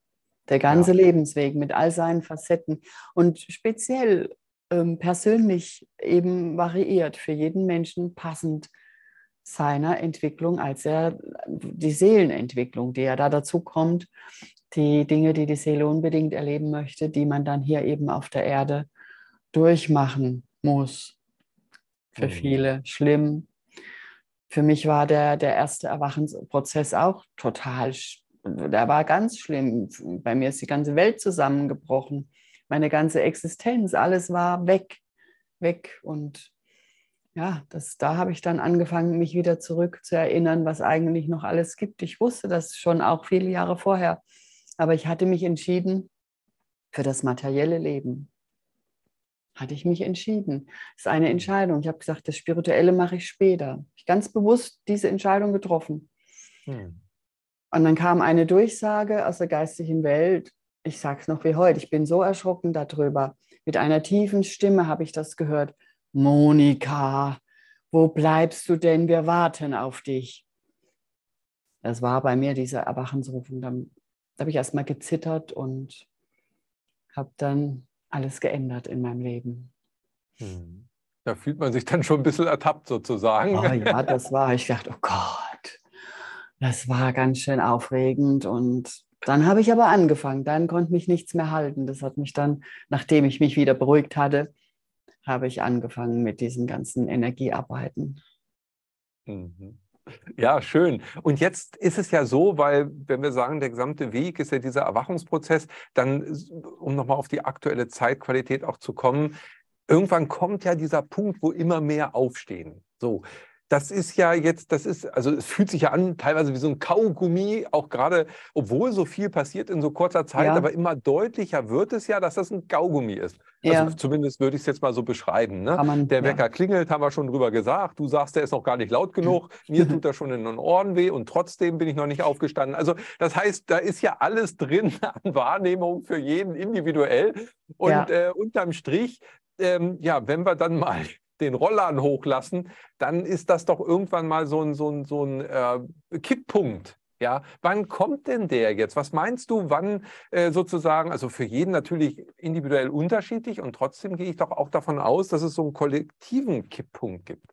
Der ganze
Ja.
Lebensweg mit all seinen Facetten und speziell ähm, persönlich eben variiert, für jeden Menschen passend seiner Entwicklung, als er die Seelenentwicklung, die ja da dazu kommt, die Dinge, die die Seele unbedingt erleben möchte, die man dann hier eben auf der Erde durchmachen muss. Für
Mhm.
viele schlimm. Für mich war der, der erste Erwachensprozess auch total, der war ganz schlimm. Bei mir ist die ganze Welt zusammengebrochen. Meine ganze Existenz, alles war weg, weg. Und ja, das, da habe ich dann angefangen, mich wieder zurück zu erinnern, was eigentlich noch alles gibt. Ich wusste das schon auch viele Jahre vorher. Aber ich hatte mich entschieden für das materielle Leben. Hatte ich mich entschieden. Das ist eine Entscheidung. Ich habe gesagt, das Spirituelle mache ich später. Ich habe ganz bewusst diese Entscheidung getroffen.
Hm.
Und dann kam eine Durchsage aus der geistigen Welt. Ich sage es noch wie heute. Ich bin so erschrocken darüber. Mit einer tiefen Stimme habe ich das gehört. Monika, wo bleibst du denn? Wir warten auf dich. Das war bei mir dieser Erwachensruf. Und dann habe ich erst mal gezittert und habe dann alles geändert in meinem Leben.
Hm. Da fühlt man sich dann schon ein bisschen ertappt sozusagen.
Oh ja, [laughs] das war, ich dachte, oh Gott, das war ganz schön aufregend. Und dann habe ich aber angefangen, dann konnte mich nichts mehr halten. Das hat mich dann, nachdem ich mich wieder beruhigt hatte, habe ich angefangen mit diesen ganzen Energiearbeiten.
Mhm. Ja, schön. Und jetzt ist es ja so, weil wenn wir sagen, der gesamte Weg ist ja dieser Erwachungsprozess, dann, um nochmal auf die aktuelle Zeitqualität auch zu kommen, irgendwann kommt ja dieser Punkt, wo immer mehr aufstehen. So, das ist ja jetzt, das ist, also es fühlt sich ja an, teilweise wie so ein Kaugummi, auch gerade, obwohl so viel passiert in so kurzer Zeit, ja. aber immer deutlicher wird es ja, dass das ein Kaugummi ist. Also ja. zumindest würde ich es jetzt mal so beschreiben. Ne? Man, der Wecker ja. klingelt, haben wir schon drüber gesagt. Du sagst, der ist noch gar nicht laut genug. [laughs] Mir tut er schon in den Ohren weh und trotzdem bin ich noch nicht aufgestanden. Also das heißt, da ist ja alles drin [laughs] an Wahrnehmung für jeden individuell. Und äh, unterm Strich, ähm, ja, wenn wir dann mal [laughs] den Rollern hochlassen, dann ist das doch irgendwann mal so ein, so ein, so ein äh, Kipppunkt. Ja, wann kommt denn der jetzt? Was meinst du, wann äh, sozusagen, also für jeden natürlich individuell unterschiedlich und trotzdem gehe ich doch auch davon aus, dass es so einen kollektiven Kipppunkt gibt.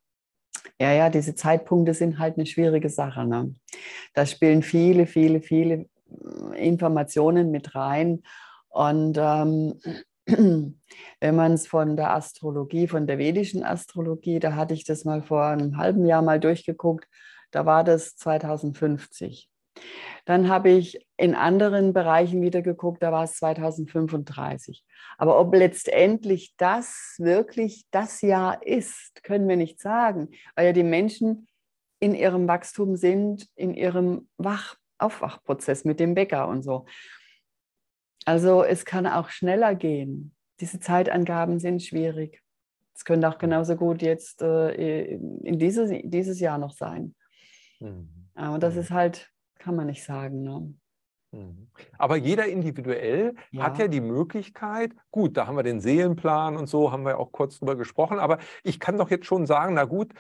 Ja, ja, diese Zeitpunkte sind halt eine schwierige Sache. Ne? Da spielen viele, viele, viele äh, Informationen mit rein. Und ähm, [clears throat] wenn man es von der Astrologie, von der vedischen Astrologie, da hatte ich das mal vor einem halben Jahr mal durchgeguckt, da war das 2050. Dann habe ich in anderen Bereichen wieder geguckt, da war es 2035. Aber ob letztendlich das wirklich das Jahr ist, können wir nicht sagen, weil ja die Menschen in ihrem Wachstum sind, in ihrem Wach Aufwachprozess mit dem Bäcker und so. Also es kann auch schneller gehen. Diese Zeitangaben sind schwierig. Es könnte auch genauso gut jetzt äh, in dieses, dieses Jahr noch sein. Mhm. Aber das mhm. ist halt, kann man nicht sagen. Ne?
Mhm. Aber jeder individuell ja. hat ja die Möglichkeit, gut, da haben wir den Seelenplan und so, haben wir auch kurz drüber gesprochen, aber ich kann doch jetzt schon sagen, na gut,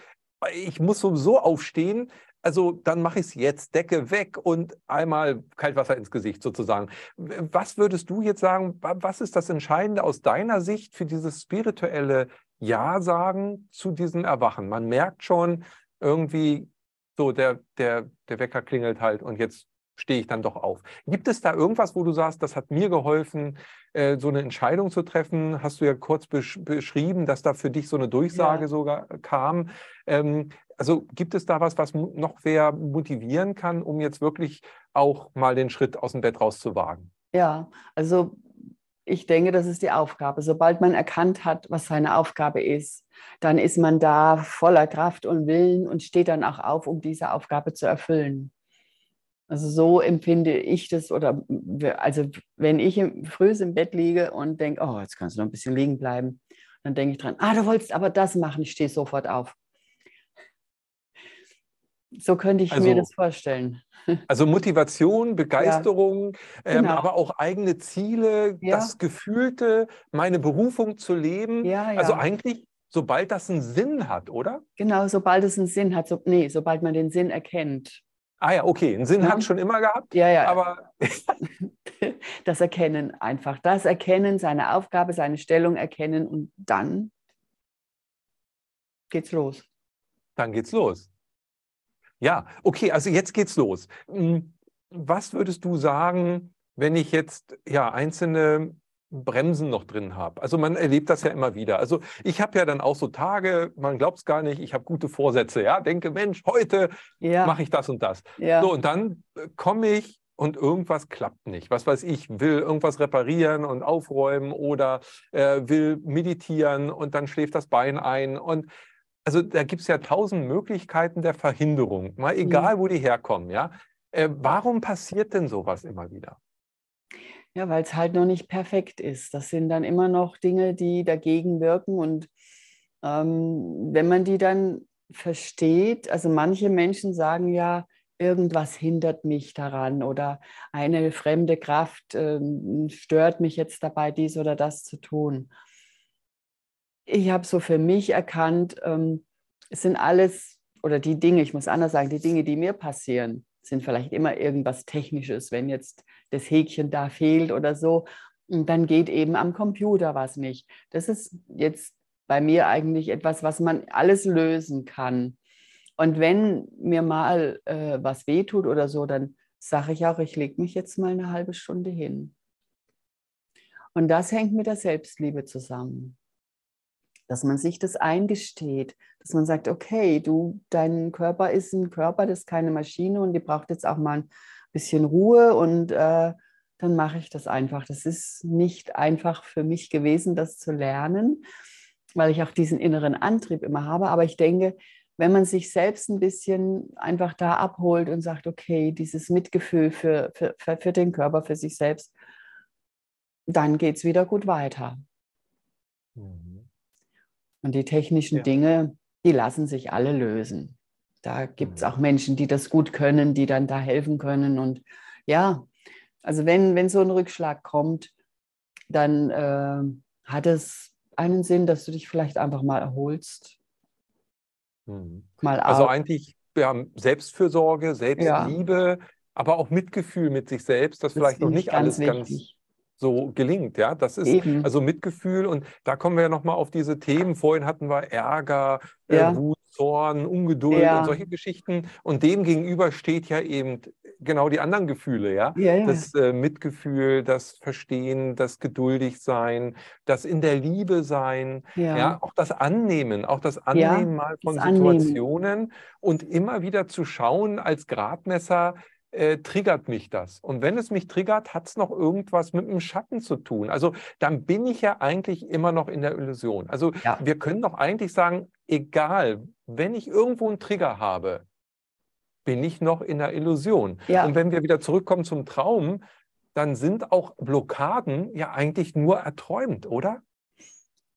ich muss sowieso aufstehen, also dann mache ich es jetzt, Decke weg und einmal Kaltwasser ins Gesicht sozusagen. Was würdest du jetzt sagen, was ist das Entscheidende aus deiner Sicht für dieses spirituelle Ja sagen zu diesem Erwachen? Man merkt schon irgendwie, so der, der, der Wecker klingelt halt und jetzt stehe ich dann doch auf. Gibt es da irgendwas, wo du sagst, das hat mir geholfen, äh, so eine Entscheidung zu treffen? Hast du ja kurz besch beschrieben, dass da für dich so eine Durchsage ja. sogar kam. Ähm, also gibt es da was, was noch wer motivieren kann, um jetzt wirklich auch mal den Schritt aus dem Bett rauszuwagen?
Ja, also ich denke, das ist die Aufgabe. Sobald man erkannt hat, was seine Aufgabe ist, dann ist man da voller Kraft und Willen und steht dann auch auf, um diese Aufgabe zu erfüllen. Also so empfinde ich das oder also wenn ich früh im Bett liege und denke, oh, jetzt kannst du noch ein bisschen liegen bleiben, dann denke ich dran, ah, du wolltest aber das machen, ich stehe sofort auf. So könnte ich also, mir das vorstellen. [laughs]
Also Motivation, Begeisterung, ja, ähm, genau. ähm, aber auch eigene Ziele, ja. das Gefühlte, meine Berufung zu leben. Ja, also eigentlich, sobald das einen Sinn hat, oder?
Genau, sobald es einen Sinn hat. So, nee, sobald man den Sinn erkennt.
Ah ja, okay. Einen Sinn ja. hat schon immer gehabt.
Ja, ja. Aber [laughs] das Erkennen einfach. Das Erkennen, seine Aufgabe, seine Stellung erkennen und dann geht's los.
Dann geht's los. Ja, okay, also jetzt geht's los. Hm, was würdest du sagen, wenn ich jetzt ja einzelne Bremsen noch drin habe. Also man erlebt das ja immer wieder. Also ich habe ja dann auch so Tage, man glaubt es gar nicht, ich habe gute Vorsätze, ja, denke, Mensch, heute ja. mache ich das und das. Ja. So, und dann äh, komme ich und irgendwas klappt nicht. Was weiß ich, will irgendwas reparieren und aufräumen oder äh, will meditieren und dann schläft das Bein ein. Und also da gibt es ja tausend Möglichkeiten der Verhinderung, mal mhm. egal, mhm. wo die herkommen, ja. Äh, warum passiert denn sowas immer wieder?
Ja, weil es halt noch nicht perfekt ist. Das sind dann immer noch Dinge, die dagegen wirken. Und ähm, wenn man die dann versteht, also manche Menschen sagen ja, irgendwas hindert mich daran oder eine fremde Kraft ähm, stört mich jetzt dabei, dies oder das zu tun. Ich habe so für mich erkannt, ähm, es sind alles, oder die Dinge, ich muss anders sagen, die Dinge, die mir passieren, sind vielleicht immer irgendwas Technisches, wenn jetzt das Häkchen da fehlt oder so. Und dann geht eben am Computer was nicht. Das ist jetzt bei mir eigentlich etwas, was man alles lösen kann. Und wenn mir mal äh, was wehtut oder so, dann sage ich auch, ich lege mich jetzt mal eine halbe Stunde hin. Und das hängt mit der Selbstliebe zusammen. Dass man sich das eingesteht, dass man sagt, okay, du, dein Körper ist ein Körper, das ist keine Maschine und die braucht jetzt auch mal ein bisschen Ruhe und äh, dann mache ich das einfach. Das ist nicht einfach für mich gewesen, das zu lernen, weil ich auch diesen inneren Antrieb immer habe. Aber ich denke, wenn man sich selbst ein bisschen einfach da abholt und sagt, okay, dieses Mitgefühl für, für, für den Körper, für sich selbst, dann geht es wieder gut weiter. Mhm. Und die technischen ja. Dinge, die lassen sich alle lösen. Da gibt es mhm. auch Menschen, die das gut können, die dann da helfen können. Und ja, also wenn, wenn so ein Rückschlag kommt, dann äh, hat es einen Sinn, dass du dich vielleicht einfach mal erholst.
Mhm. Mal also eigentlich wir haben Selbstfürsorge, Selbstliebe, ja. aber auch Mitgefühl mit sich selbst, das, das vielleicht noch nicht alles wichtig. ganz so gelingt. Ja, das ist Eben. also Mitgefühl und da kommen wir ja nochmal auf diese Themen. Vorhin hatten wir Ärger, äh, ja. äh, Wut, Zorn, Ungeduld ja. und solche Geschichten. Und dem gegenüber steht ja eben genau die anderen Gefühle, ja. ja. Das äh, Mitgefühl, das Verstehen, das Geduldigsein, das in der Liebe sein, ja, auch das Annehmen, auch das Annehmen mal von Situationen Annehmen. und immer wieder zu schauen als Gradmesser, äh, triggert mich das. Und wenn es mich triggert, hat es noch irgendwas mit dem Schatten zu tun. Also dann bin ich ja eigentlich immer noch in der Illusion. Also ja. wir können doch eigentlich sagen, egal, wenn ich irgendwo einen Trigger habe, bin ich noch in der Illusion. Ja. Und wenn wir wieder zurückkommen zum Traum, dann sind auch Blockaden ja eigentlich nur erträumt, oder?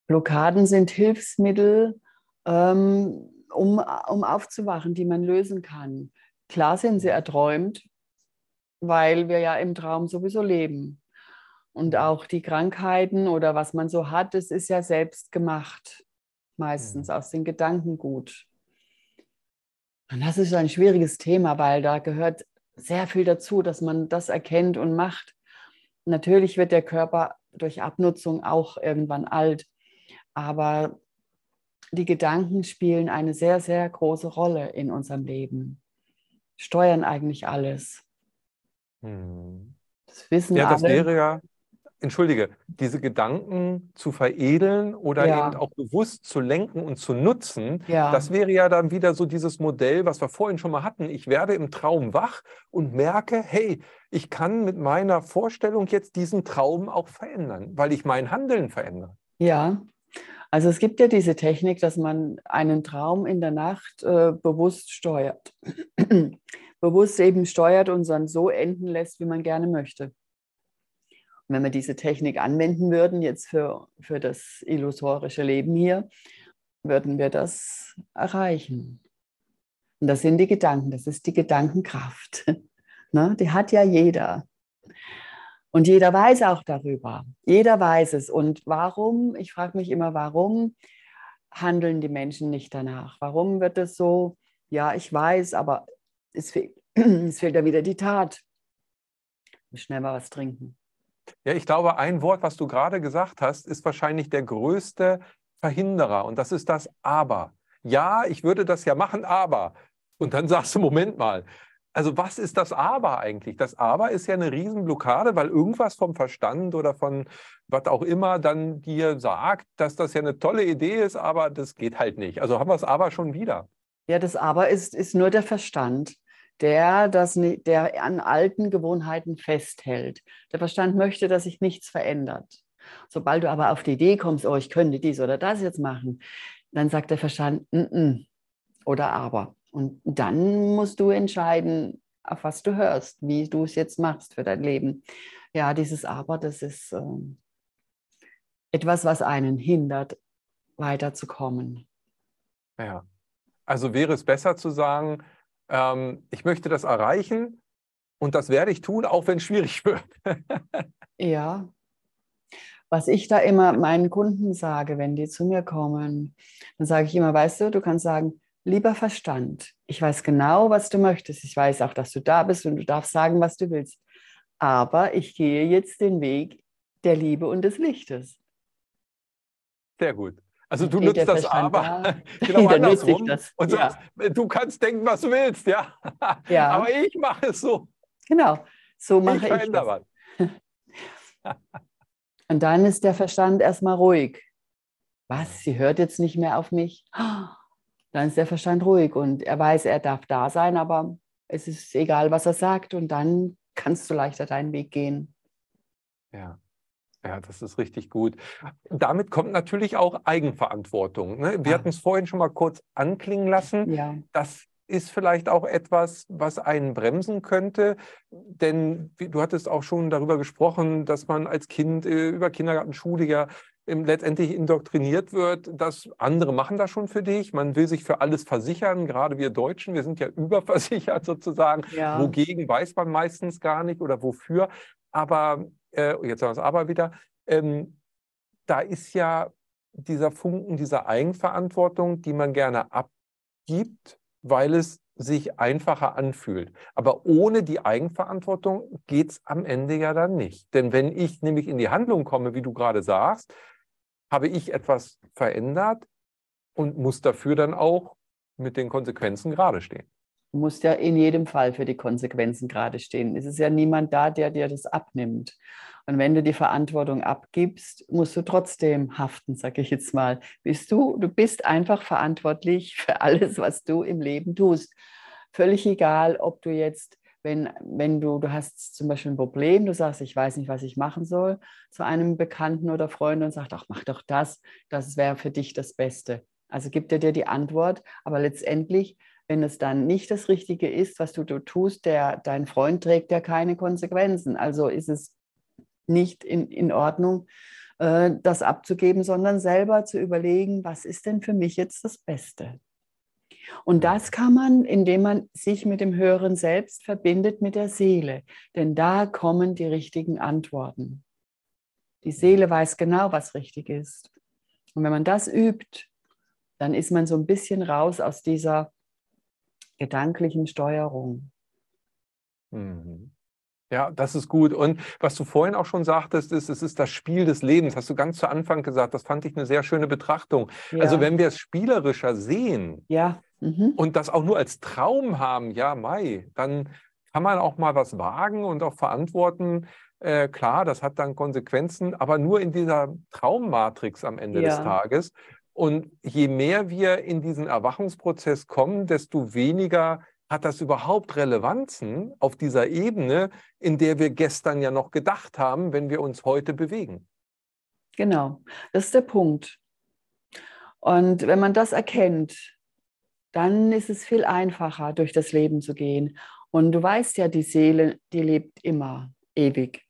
Blockaden sind Hilfsmittel, ähm, um, um aufzuwachen, die man lösen kann. Klar sind sie erträumt, weil wir ja im Traum sowieso leben. Und auch die Krankheiten oder was man so hat, das ist ja selbst gemacht, meistens mhm. aus den Gedanken gut. Und das ist ein schwieriges Thema, weil da gehört sehr viel dazu, dass man das erkennt und macht. Natürlich wird der Körper durch Abnutzung auch irgendwann alt, aber die Gedanken spielen eine sehr, sehr große Rolle in unserem Leben steuern eigentlich alles.
Hm. Das wissen ja, alle. das wäre ja, entschuldige, diese Gedanken zu veredeln oder ja. eben auch bewusst zu lenken und zu nutzen, ja. das wäre ja dann wieder so dieses Modell, was wir vorhin schon mal hatten. Ich werde im Traum wach und merke, hey, ich kann mit meiner Vorstellung jetzt diesen Traum auch verändern, weil ich mein Handeln verändere.
Ja, also es gibt ja diese Technik, dass man einen Traum in der Nacht äh, bewusst steuert. [clears throat] bewusst eben steuert und dann so enden lässt, wie man gerne möchte. Und wenn wir diese Technik anwenden würden, jetzt für, für das illusorische Leben hier, würden wir das erreichen. Und das sind die Gedanken, das ist die Gedankenkraft. [laughs] ne? Die hat ja jeder. Und jeder weiß auch darüber. Jeder weiß es. Und warum, ich frage mich immer, warum handeln die Menschen nicht danach? Warum wird es so, ja, ich weiß, aber es fehlt, [clears throat] es fehlt ja wieder die Tat. Schnell mal was trinken.
Ja, ich glaube, ein Wort, was du gerade gesagt hast, ist wahrscheinlich der größte Verhinderer. Und das ist das Aber. Ja, ich würde das ja machen, aber. Und dann sagst du, Moment mal, also was ist das Aber eigentlich? Das Aber ist ja eine Riesenblockade, weil irgendwas vom Verstand oder von was auch immer dann dir sagt, dass das ja eine tolle Idee ist, aber das geht halt nicht. Also haben wir das Aber schon wieder.
Ja, das Aber ist, ist nur der Verstand, der, das, der an alten Gewohnheiten festhält. Der Verstand möchte, dass sich nichts verändert. Sobald du aber auf die Idee kommst, oh, ich könnte dies oder das jetzt machen, dann sagt der Verstand, N -n, oder aber. Und dann musst du entscheiden, auf was du hörst, wie du es jetzt machst für dein Leben. Ja, dieses Aber, das ist äh, etwas, was einen hindert, weiterzukommen.
Ja, also wäre es besser zu sagen, ähm, ich möchte das erreichen und das werde ich tun, auch wenn es schwierig [laughs] wird.
ja. Was ich da immer meinen Kunden sage, wenn die zu mir kommen, dann sage ich immer, weißt du, du kannst sagen, lieber Verstand, ich weiß genau, was du möchtest. Ich weiß auch, dass du da bist und du darfst sagen, was du willst. Aber ich gehe jetzt den Weg der Liebe und des Lichtes.
Sehr gut. Also du nutzt das aber da. [laughs] genau [laughs] andersrum das. und sagst, ja. du kannst denken, was du willst, ja. ja. [laughs] Aber ich mache es so.
Genau, so mache ich, ich das. und dann ist der Verstand erstmal ruhig Was? Sie hört jetzt nicht mehr auf mich? Dann ist der Verstand ruhig und er weiß, er darf da sein, aber es ist egal, was er sagt und dann kannst du leichter deinen Weg gehen.
Ja. Ja, das ist richtig gut. Damit kommt natürlich auch Eigenverantwortung. Ne? Wir ja. hatten es vorhin schon mal kurz anklingen lassen. Ja. Das ist vielleicht auch etwas, was einen bremsen könnte. Denn du hattest auch schon darüber gesprochen, dass man als Kind äh, über Kindergarten, Schule ja letztendlich indoktriniert wird, dass andere machen das schon für dich. Man will sich für alles versichern, gerade wir Deutschen, wir sind ja [laughs] überversichert sozusagen. Ja. Wogegen weiß man meistens gar nicht oder wofür. Aber, äh, jetzt haben wir es aber wieder, ähm, da ist ja dieser Funken dieser Eigenverantwortung, die man gerne abgibt, weil es sich einfacher anfühlt. Aber ohne die Eigenverantwortung geht es am Ende ja dann nicht. Denn wenn ich nämlich in die Handlung komme, wie du gerade sagst, habe ich etwas verändert und muss dafür dann auch mit den Konsequenzen gerade stehen.
Du musst ja in jedem Fall für die Konsequenzen gerade stehen. Es ist ja niemand da, der dir das abnimmt. Und wenn du die Verantwortung abgibst, musst du trotzdem haften, sage ich jetzt mal. Bist du, du bist einfach verantwortlich für alles, was du im Leben tust. Völlig egal, ob du jetzt wenn, wenn du, du hast zum Beispiel ein Problem, du sagst, ich weiß nicht, was ich machen soll, zu einem Bekannten oder Freund und sagt, ach, mach doch das, das wäre für dich das Beste. Also gibt er dir die Antwort, aber letztendlich, wenn es dann nicht das Richtige ist, was du, du tust, der, dein Freund trägt ja keine Konsequenzen. Also ist es nicht in, in Ordnung, äh, das abzugeben, sondern selber zu überlegen, was ist denn für mich jetzt das Beste? Und das kann man, indem man sich mit dem höheren Selbst verbindet, mit der Seele. Denn da kommen die richtigen Antworten. Die Seele weiß genau, was richtig ist. Und wenn man das übt, dann ist man so ein bisschen raus aus dieser gedanklichen Steuerung.
Mhm. Ja, das ist gut. Und was du vorhin auch schon sagtest, ist, es ist das Spiel des Lebens. Hast du ganz zu Anfang gesagt. Das fand ich eine sehr schöne Betrachtung. Also ja. Also wenn wir es spielerischer sehen,
ja.
Mhm. Und das auch nur als Traum haben, ja, Mai, dann kann man auch mal was wagen und auch verantworten. Äh, klar, das hat dann Konsequenzen, aber nur in dieser Traummatrix am Ende ja. des Tages. Und je mehr wir in diesen Erwachungsprozess kommen, desto weniger hat das überhaupt Relevanzen auf dieser Ebene, in der wir gestern ja noch gedacht haben, wenn wir uns heute bewegen.
Genau, das ist der Punkt. Und wenn man das erkennt, dann ist es viel einfacher, durch das Leben zu gehen. Und du weißt ja, die Seele, die lebt immer, ewig.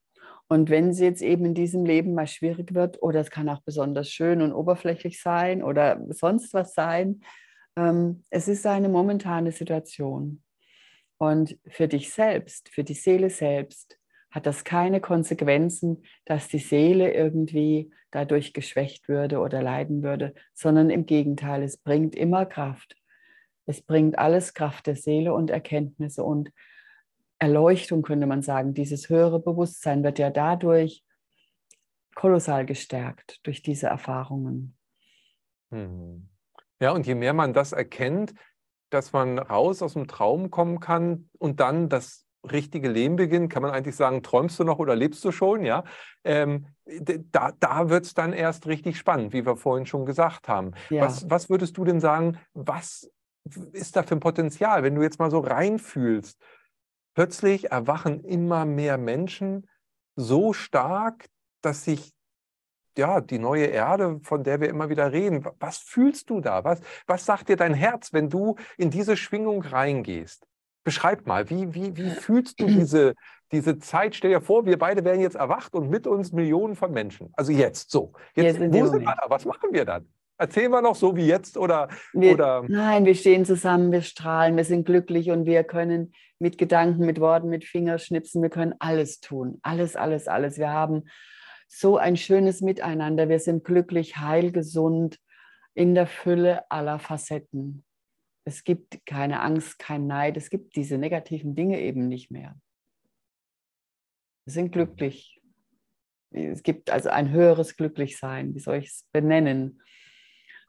Und wenn sie jetzt eben in diesem Leben mal schwierig wird, oder es kann auch besonders schön und oberflächlich sein oder sonst was sein, ähm, es ist eine momentane Situation. Und für dich selbst, für die Seele selbst, hat das keine Konsequenzen, dass die Seele irgendwie dadurch geschwächt würde oder leiden würde, sondern im Gegenteil, es bringt immer Kraft. Es bringt alles Kraft der Seele und Erkenntnisse und Erleuchtung, könnte man sagen. Dieses höhere Bewusstsein wird ja dadurch kolossal gestärkt durch diese Erfahrungen.
Mhm. Ja, und je mehr man das erkennt, dass man raus aus dem Traum kommen kann und dann das richtige Leben beginnt, kann man eigentlich sagen, träumst du noch oder lebst du schon? Ja, ähm, da, da wird es dann erst richtig spannend, wie wir vorhin schon gesagt haben. Ja. Was, was würdest du denn sagen, was ist da für ein Potenzial, wenn du jetzt mal so reinfühlst? Plötzlich erwachen immer mehr Menschen so stark, dass sich ja, die neue Erde, von der wir immer wieder reden, was fühlst du da? Was, was sagt dir dein Herz, wenn du in diese Schwingung reingehst? Beschreib mal, wie, wie, wie fühlst du [clears throat] diese, diese Zeit? Stell dir vor, wir beide wären jetzt erwacht und mit uns Millionen von Menschen. Also jetzt so. Jetzt, jetzt wo sind wir da? Was machen wir dann? Erzählen wir noch so wie jetzt oder,
wir,
oder?
Nein, wir stehen zusammen, wir strahlen, wir sind glücklich und wir können mit Gedanken, mit Worten, mit Fingerschnipsen, wir können alles tun. Alles, alles, alles. Wir haben so ein schönes Miteinander. Wir sind glücklich, heil, gesund, in der Fülle aller Facetten. Es gibt keine Angst, kein Neid, es gibt diese negativen Dinge eben nicht mehr. Wir sind glücklich. Es gibt also ein höheres Glücklichsein. Wie soll ich es benennen?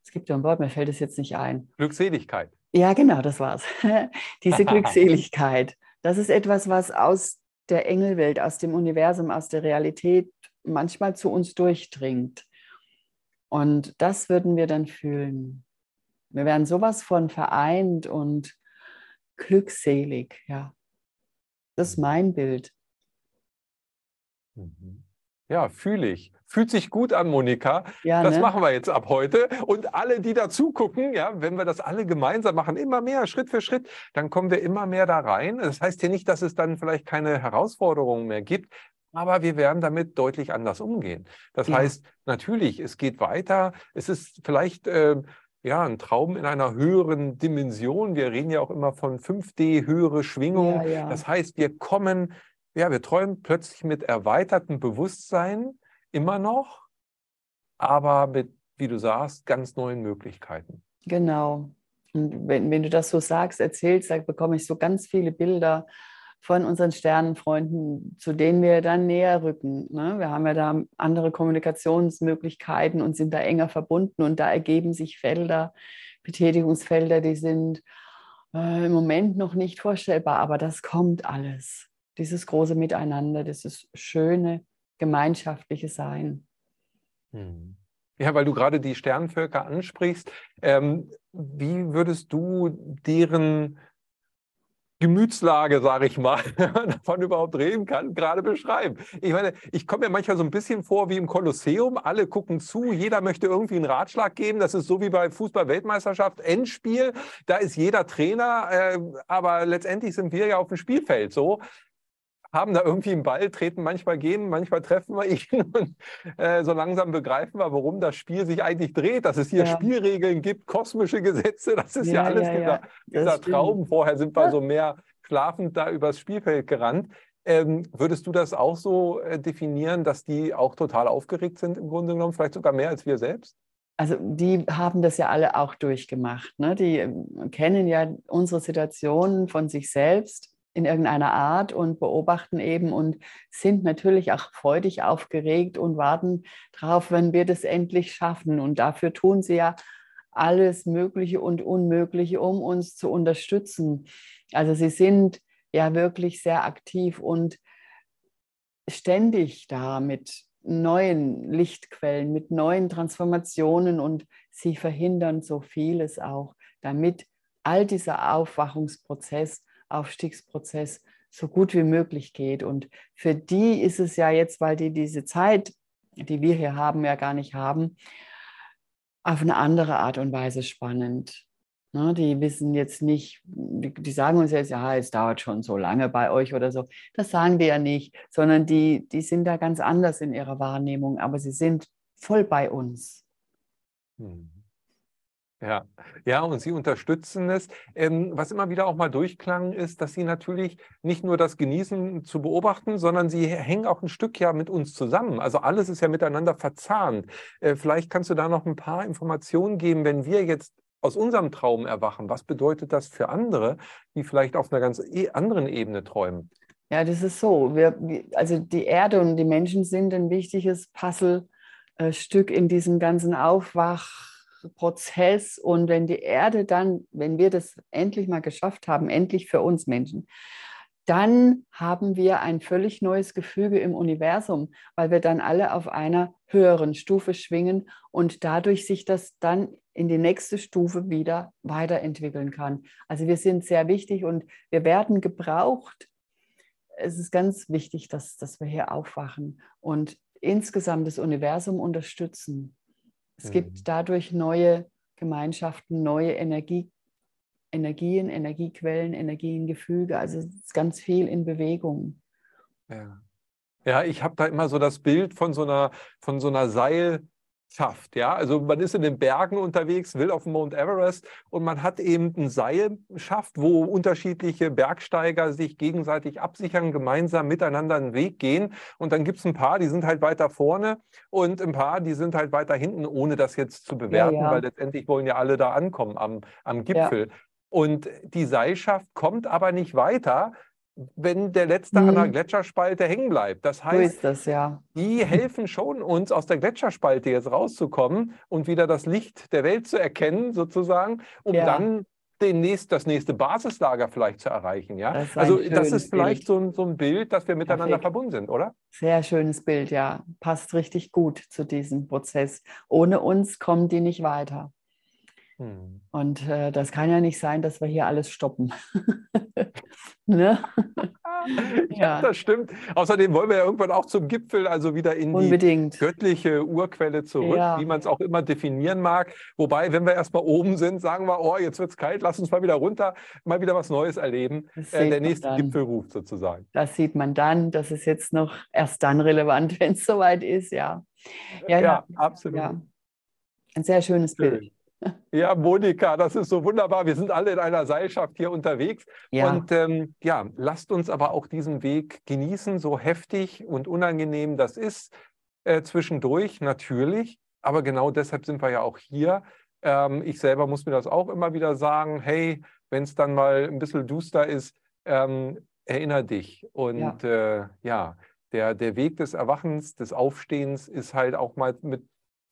Es gibt ja ein Wort, mir fällt es jetzt nicht ein.
Glückseligkeit.
Ja, genau, das war's. [laughs] Diese [laughs] Glückseligkeit. Das ist etwas, was aus der Engelwelt, aus dem Universum, aus der Realität manchmal zu uns durchdringt. Und das würden wir dann fühlen. Wir wären sowas von vereint und glückselig, ja. Das ist mein Bild.
Mhm. Ja, fühle ich. Fühlt sich gut an, Monika.
Ja,
das
ne?
machen wir jetzt ab heute. Und alle, die dazu gucken, ja, wenn wir das alle gemeinsam machen, immer mehr, Schritt für Schritt, dann kommen wir immer mehr da rein. Das heißt ja nicht, dass es dann vielleicht keine Herausforderungen mehr gibt, aber wir werden damit deutlich anders umgehen. Das
Ja.
heißt, natürlich, es geht weiter. Es ist vielleicht äh, ja ein Traum in einer höheren Dimension. Wir reden ja auch immer von 5D, höhere Schwingung.
Ja, ja.
Das heißt, wir kommen, ja, wir träumen plötzlich mit erweitertem Bewusstsein immer noch, aber mit, wie du sagst, ganz neuen Möglichkeiten.
Genau. Und wenn, wenn du das so sagst, erzählst, dann bekomme ich so ganz viele Bilder von unseren Sternenfreunden, zu denen wir dann näher rücken. Ne? Wir haben ja da andere Kommunikationsmöglichkeiten und sind da enger verbunden und da ergeben sich Felder, Betätigungsfelder, die sind äh, im Moment noch nicht vorstellbar, aber das kommt alles. Dieses große Miteinander, dieses schöne gemeinschaftliche Sein.
Hm. Ja, weil du gerade die Sternenvölker ansprichst. Ähm, wie würdest du deren Gemütslage, sage ich mal, [laughs] davon überhaupt reden kann, gerade beschreiben? Ich meine, ich komme mir manchmal so ein bisschen vor wie im Kolosseum. Alle gucken zu, jeder möchte irgendwie einen Ratschlag geben. Das ist so wie bei Fußball-Weltmeisterschaft, Endspiel. Da ist jeder Trainer, äh, aber letztendlich sind wir ja auf dem Spielfeld so haben da irgendwie einen Ball, treten manchmal gehen, manchmal treffen wir [laughs] ihn und äh, so langsam begreifen wir, warum das Spiel sich eigentlich dreht, dass es hier
Ja.
Spielregeln gibt, kosmische Gesetze, [laughs] das ist ja,
Ja,
alles dieser, dieser. Traum. Vorher sind wir so mehr schlafend da übers Spielfeld gerannt. Ähm, würdest du das auch so äh, definieren, dass die auch total aufgeregt sind im Grunde genommen, vielleicht sogar mehr als wir selbst?
Also die haben das ja alle auch durchgemacht. Ne? Die ähm, kennen ja unsere Situation von sich selbst in irgendeiner Art und beobachten eben und sind natürlich auch freudig aufgeregt und warten darauf, wenn wir das endlich schaffen. Und dafür tun sie ja alles Mögliche und Unmögliche, um uns zu unterstützen. Also sie sind ja wirklich sehr aktiv und ständig da mit neuen Lichtquellen, mit neuen Transformationen und sie verhindern so vieles auch, damit all dieser Aufwachungsprozess, Aufstiegsprozess so gut wie möglich geht. Und für die ist es ja jetzt, weil die diese Zeit, die wir hier haben, ja gar nicht haben, auf eine andere Art und Weise spannend. Ne, die wissen jetzt nicht, die, sagen uns jetzt, ja, es dauert schon so lange bei euch oder so. Das sagen die ja nicht, sondern die, die sind da ganz anders in ihrer Wahrnehmung, aber sie sind voll bei uns.
Hm. Ja, ja, und Sie unterstützen es. Ähm, was immer wieder auch mal durchklang, ist, dass Sie natürlich nicht nur das genießen zu beobachten, sondern Sie hängen auch ein Stück ja mit uns zusammen. Also alles ist ja miteinander verzahnt. Äh, vielleicht kannst du da noch ein paar Informationen geben, wenn wir jetzt aus unserem Traum erwachen. Was bedeutet das für andere, die vielleicht auf einer ganz e anderen Ebene träumen?
Ja, das ist so. Wir, also die Erde und die Menschen sind ein wichtiges Puzzlestück in diesem ganzen Aufwachprozess. Und wenn die Erde dann, wenn wir das endlich mal geschafft haben, endlich für uns Menschen, dann haben wir ein völlig neues Gefüge im Universum, weil wir dann alle auf einer höheren Stufe schwingen und dadurch sich das dann in die nächste Stufe wieder weiterentwickeln kann. Also wir sind sehr wichtig und wir werden gebraucht. Es ist ganz wichtig, dass, dass wir hier aufwachen und insgesamt das Universum unterstützen. Es
Mhm.
gibt dadurch neue Gemeinschaften, neue Energie, Energien, Energiequellen, Energiengefüge. Also es ist ganz viel in Bewegung.
Ja, ja ich habe da immer so das Bild von so einer, von so einer Seilschaft. Ja, also man ist in den Bergen unterwegs, will auf Mount Everest und man hat eben ein Seilschaft, wo unterschiedliche Bergsteiger sich gegenseitig absichern, gemeinsam miteinander einen Weg gehen. Und dann gibt es ein paar, die sind halt weiter vorne und ein paar, die sind halt weiter hinten, ohne das jetzt zu bewerten,
ja.
weil letztendlich wollen ja alle da ankommen am, am Gipfel. Und die Seilschaft kommt aber nicht weiter, wenn der letzte
Mhm.
an der Gletscherspalte hängen bleibt. Das
So
heißt,
ist das, ja.
die helfen schon, uns aus der Gletscherspalte jetzt rauszukommen und wieder das Licht der Welt zu erkennen, sozusagen, um
Ja.
dann den nächst, das nächste Basislager vielleicht zu erreichen. Ja? Das also das ist vielleicht so ein, so ein, Bild, dass wir miteinander Perfekt. verbunden sind, oder?
Sehr schönes Bild, ja. Passt richtig gut zu diesem Prozess. Ohne uns kommen die nicht weiter. Hm. Und äh, das kann ja nicht sein, dass wir hier alles stoppen. [laughs]
ne? [laughs] ja, ja, das stimmt. Außerdem wollen wir ja irgendwann auch zum Gipfel, also wieder in Unbedingt. die göttliche Urquelle zurück, ja. wie man es auch immer definieren mag. Wobei, wenn wir erstmal oben sind, sagen wir, oh, jetzt wird es kalt, lass uns mal wieder runter, mal wieder was Neues erleben. Äh, der nächste dann. Gipfel ruft sozusagen.
Das sieht man dann. Das ist jetzt noch erst dann relevant, [laughs] wenn es soweit ist, ja.
Ja, ja absolut.
Ein sehr schönes Schön. Bild.
Ja, Monika, das ist so wunderbar. Wir sind alle in einer Seilschaft hier unterwegs. Ja. Und ähm, ja, lasst uns aber auch diesen Weg genießen, so heftig und unangenehm das ist äh, zwischendurch, natürlich. Aber genau deshalb sind wir ja auch hier. Ähm, ich selber muss mir das auch immer wieder sagen, hey, wenn es dann mal ein bisschen duster ist, ähm, erinnere dich. Und ja, äh, ja der, der Weg des Erwachens, des Aufstehens ist halt auch mal mit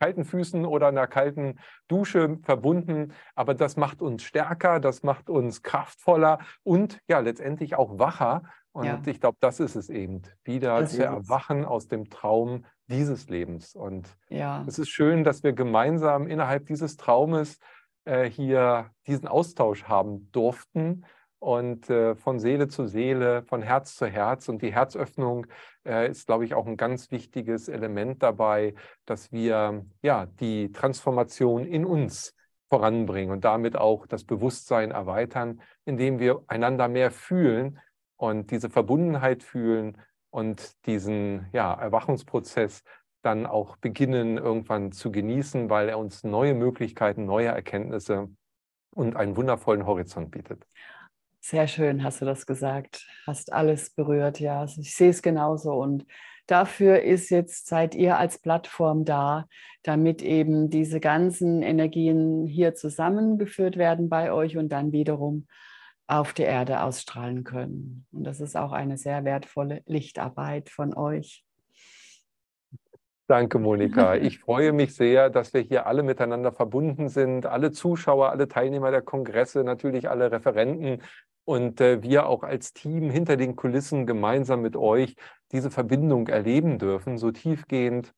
kalten Füßen oder einer kalten Dusche verbunden. Aber das macht uns stärker, das macht uns kraftvoller und ja, letztendlich auch wacher. Und ja. ich glaube, das ist es eben, wieder das zu erwachen aus dem Traum dieses Lebens. Und ja. es ist schön, dass wir gemeinsam innerhalb dieses Traumes äh, hier diesen Austausch haben durften und äh, von Seele zu Seele, von Herz zu Herz. Und die Herzöffnung äh, ist, glaube ich, auch ein ganz wichtiges Element dabei, dass wir ja die Transformation in uns voranbringen und damit auch das Bewusstsein erweitern, indem wir einander mehr fühlen und diese Verbundenheit fühlen und diesen ja, Erwachungsprozess dann auch beginnen irgendwann zu genießen, weil er uns neue Möglichkeiten, neue Erkenntnisse und einen wundervollen Horizont bietet.
Sehr schön hast du das gesagt. Hast alles berührt, ja. Also ich sehe es genauso. Und dafür ist jetzt, seid ihr als Plattform da, damit eben diese ganzen Energien hier zusammengeführt werden bei euch und dann wiederum auf der Erde ausstrahlen können. Und das ist auch eine sehr wertvolle Lichtarbeit von euch.
Danke, Monika. [laughs] Ich freue mich sehr, dass wir hier alle miteinander verbunden sind. Alle Zuschauer, alle Teilnehmer der Kongresse, natürlich alle Referenten und äh, wir auch als Team hinter den Kulissen gemeinsam mit euch diese Verbindung erleben dürfen, so tiefgehend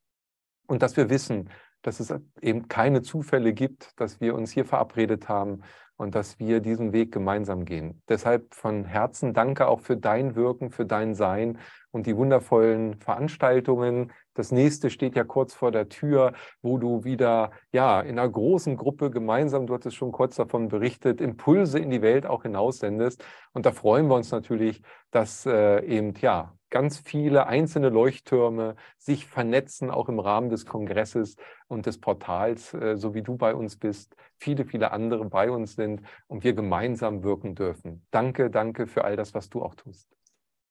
und dass wir wissen, dass es eben keine Zufälle gibt, dass wir uns hier verabredet haben und dass wir diesen Weg gemeinsam gehen. Deshalb von Herzen danke auch für dein Wirken, für dein Sein und die wundervollen Veranstaltungen. Das nächste steht ja kurz vor der Tür, wo du wieder ja in einer großen Gruppe gemeinsam, du hattest schon kurz davon berichtet, Impulse in die Welt auch hinaussendest. Und da freuen wir uns natürlich, dass äh, eben ja ganz viele einzelne Leuchttürme sich vernetzen, auch im Rahmen des Kongresses und des Portals, äh, so wie du bei uns bist, viele, viele andere bei uns sind und wir gemeinsam wirken dürfen. Danke, danke für all das, was du auch tust.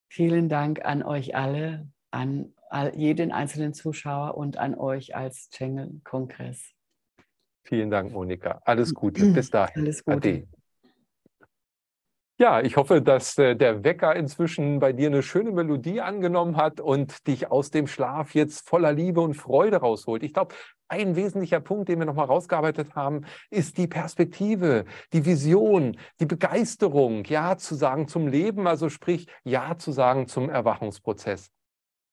Vielen Dank an euch alle, an jeden einzelnen Zuschauer und an euch als Channel-Kongress.
Vielen Dank, Monika. Alles Gute. Bis dahin. Alles Gute. Ade. Ja, ich hoffe, dass äh, der Wecker inzwischen bei dir eine schöne Melodie angenommen hat und dich aus dem Schlaf jetzt voller Liebe und Freude rausholt. Ich glaube, ein wesentlicher Punkt, den wir nochmal rausgearbeitet haben, ist die Perspektive, die Vision, die Begeisterung, Ja zu sagen zum Leben, also sprich Ja zu sagen zum Erwachungsprozess.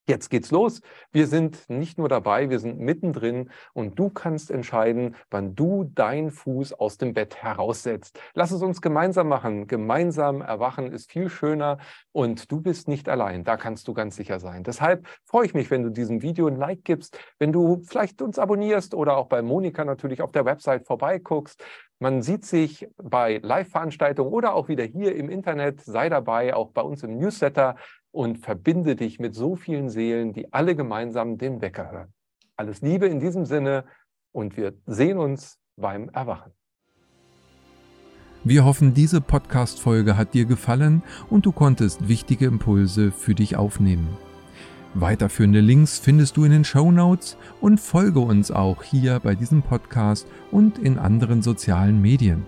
Jetzt geht's los. Wir sind nicht nur dabei, wir sind mittendrin und du kannst entscheiden, wann du deinen Fuß aus dem Bett heraussetzt. Lass es uns gemeinsam machen. Gemeinsam erwachen ist viel schöner und du bist nicht allein. Da kannst du ganz sicher sein. Deshalb freue ich mich, wenn du diesem Video ein Like gibst, wenn du vielleicht uns abonnierst oder auch bei Monika natürlich auf der Website vorbeiguckst. Man sieht sich bei Live-Veranstaltungen oder auch wieder hier im Internet. Sei dabei, auch bei uns im Newsletter und verbinde dich mit so vielen Seelen, die alle gemeinsam den Wecker hören. Alles Liebe in diesem Sinne und wir sehen uns beim Erwachen.
Wir hoffen, diese Podcast-Folge hat dir gefallen und du konntest wichtige Impulse für dich aufnehmen. Weiterführende Links findest du in den Show Notes und folge uns auch hier bei diesem Podcast und in anderen sozialen Medien.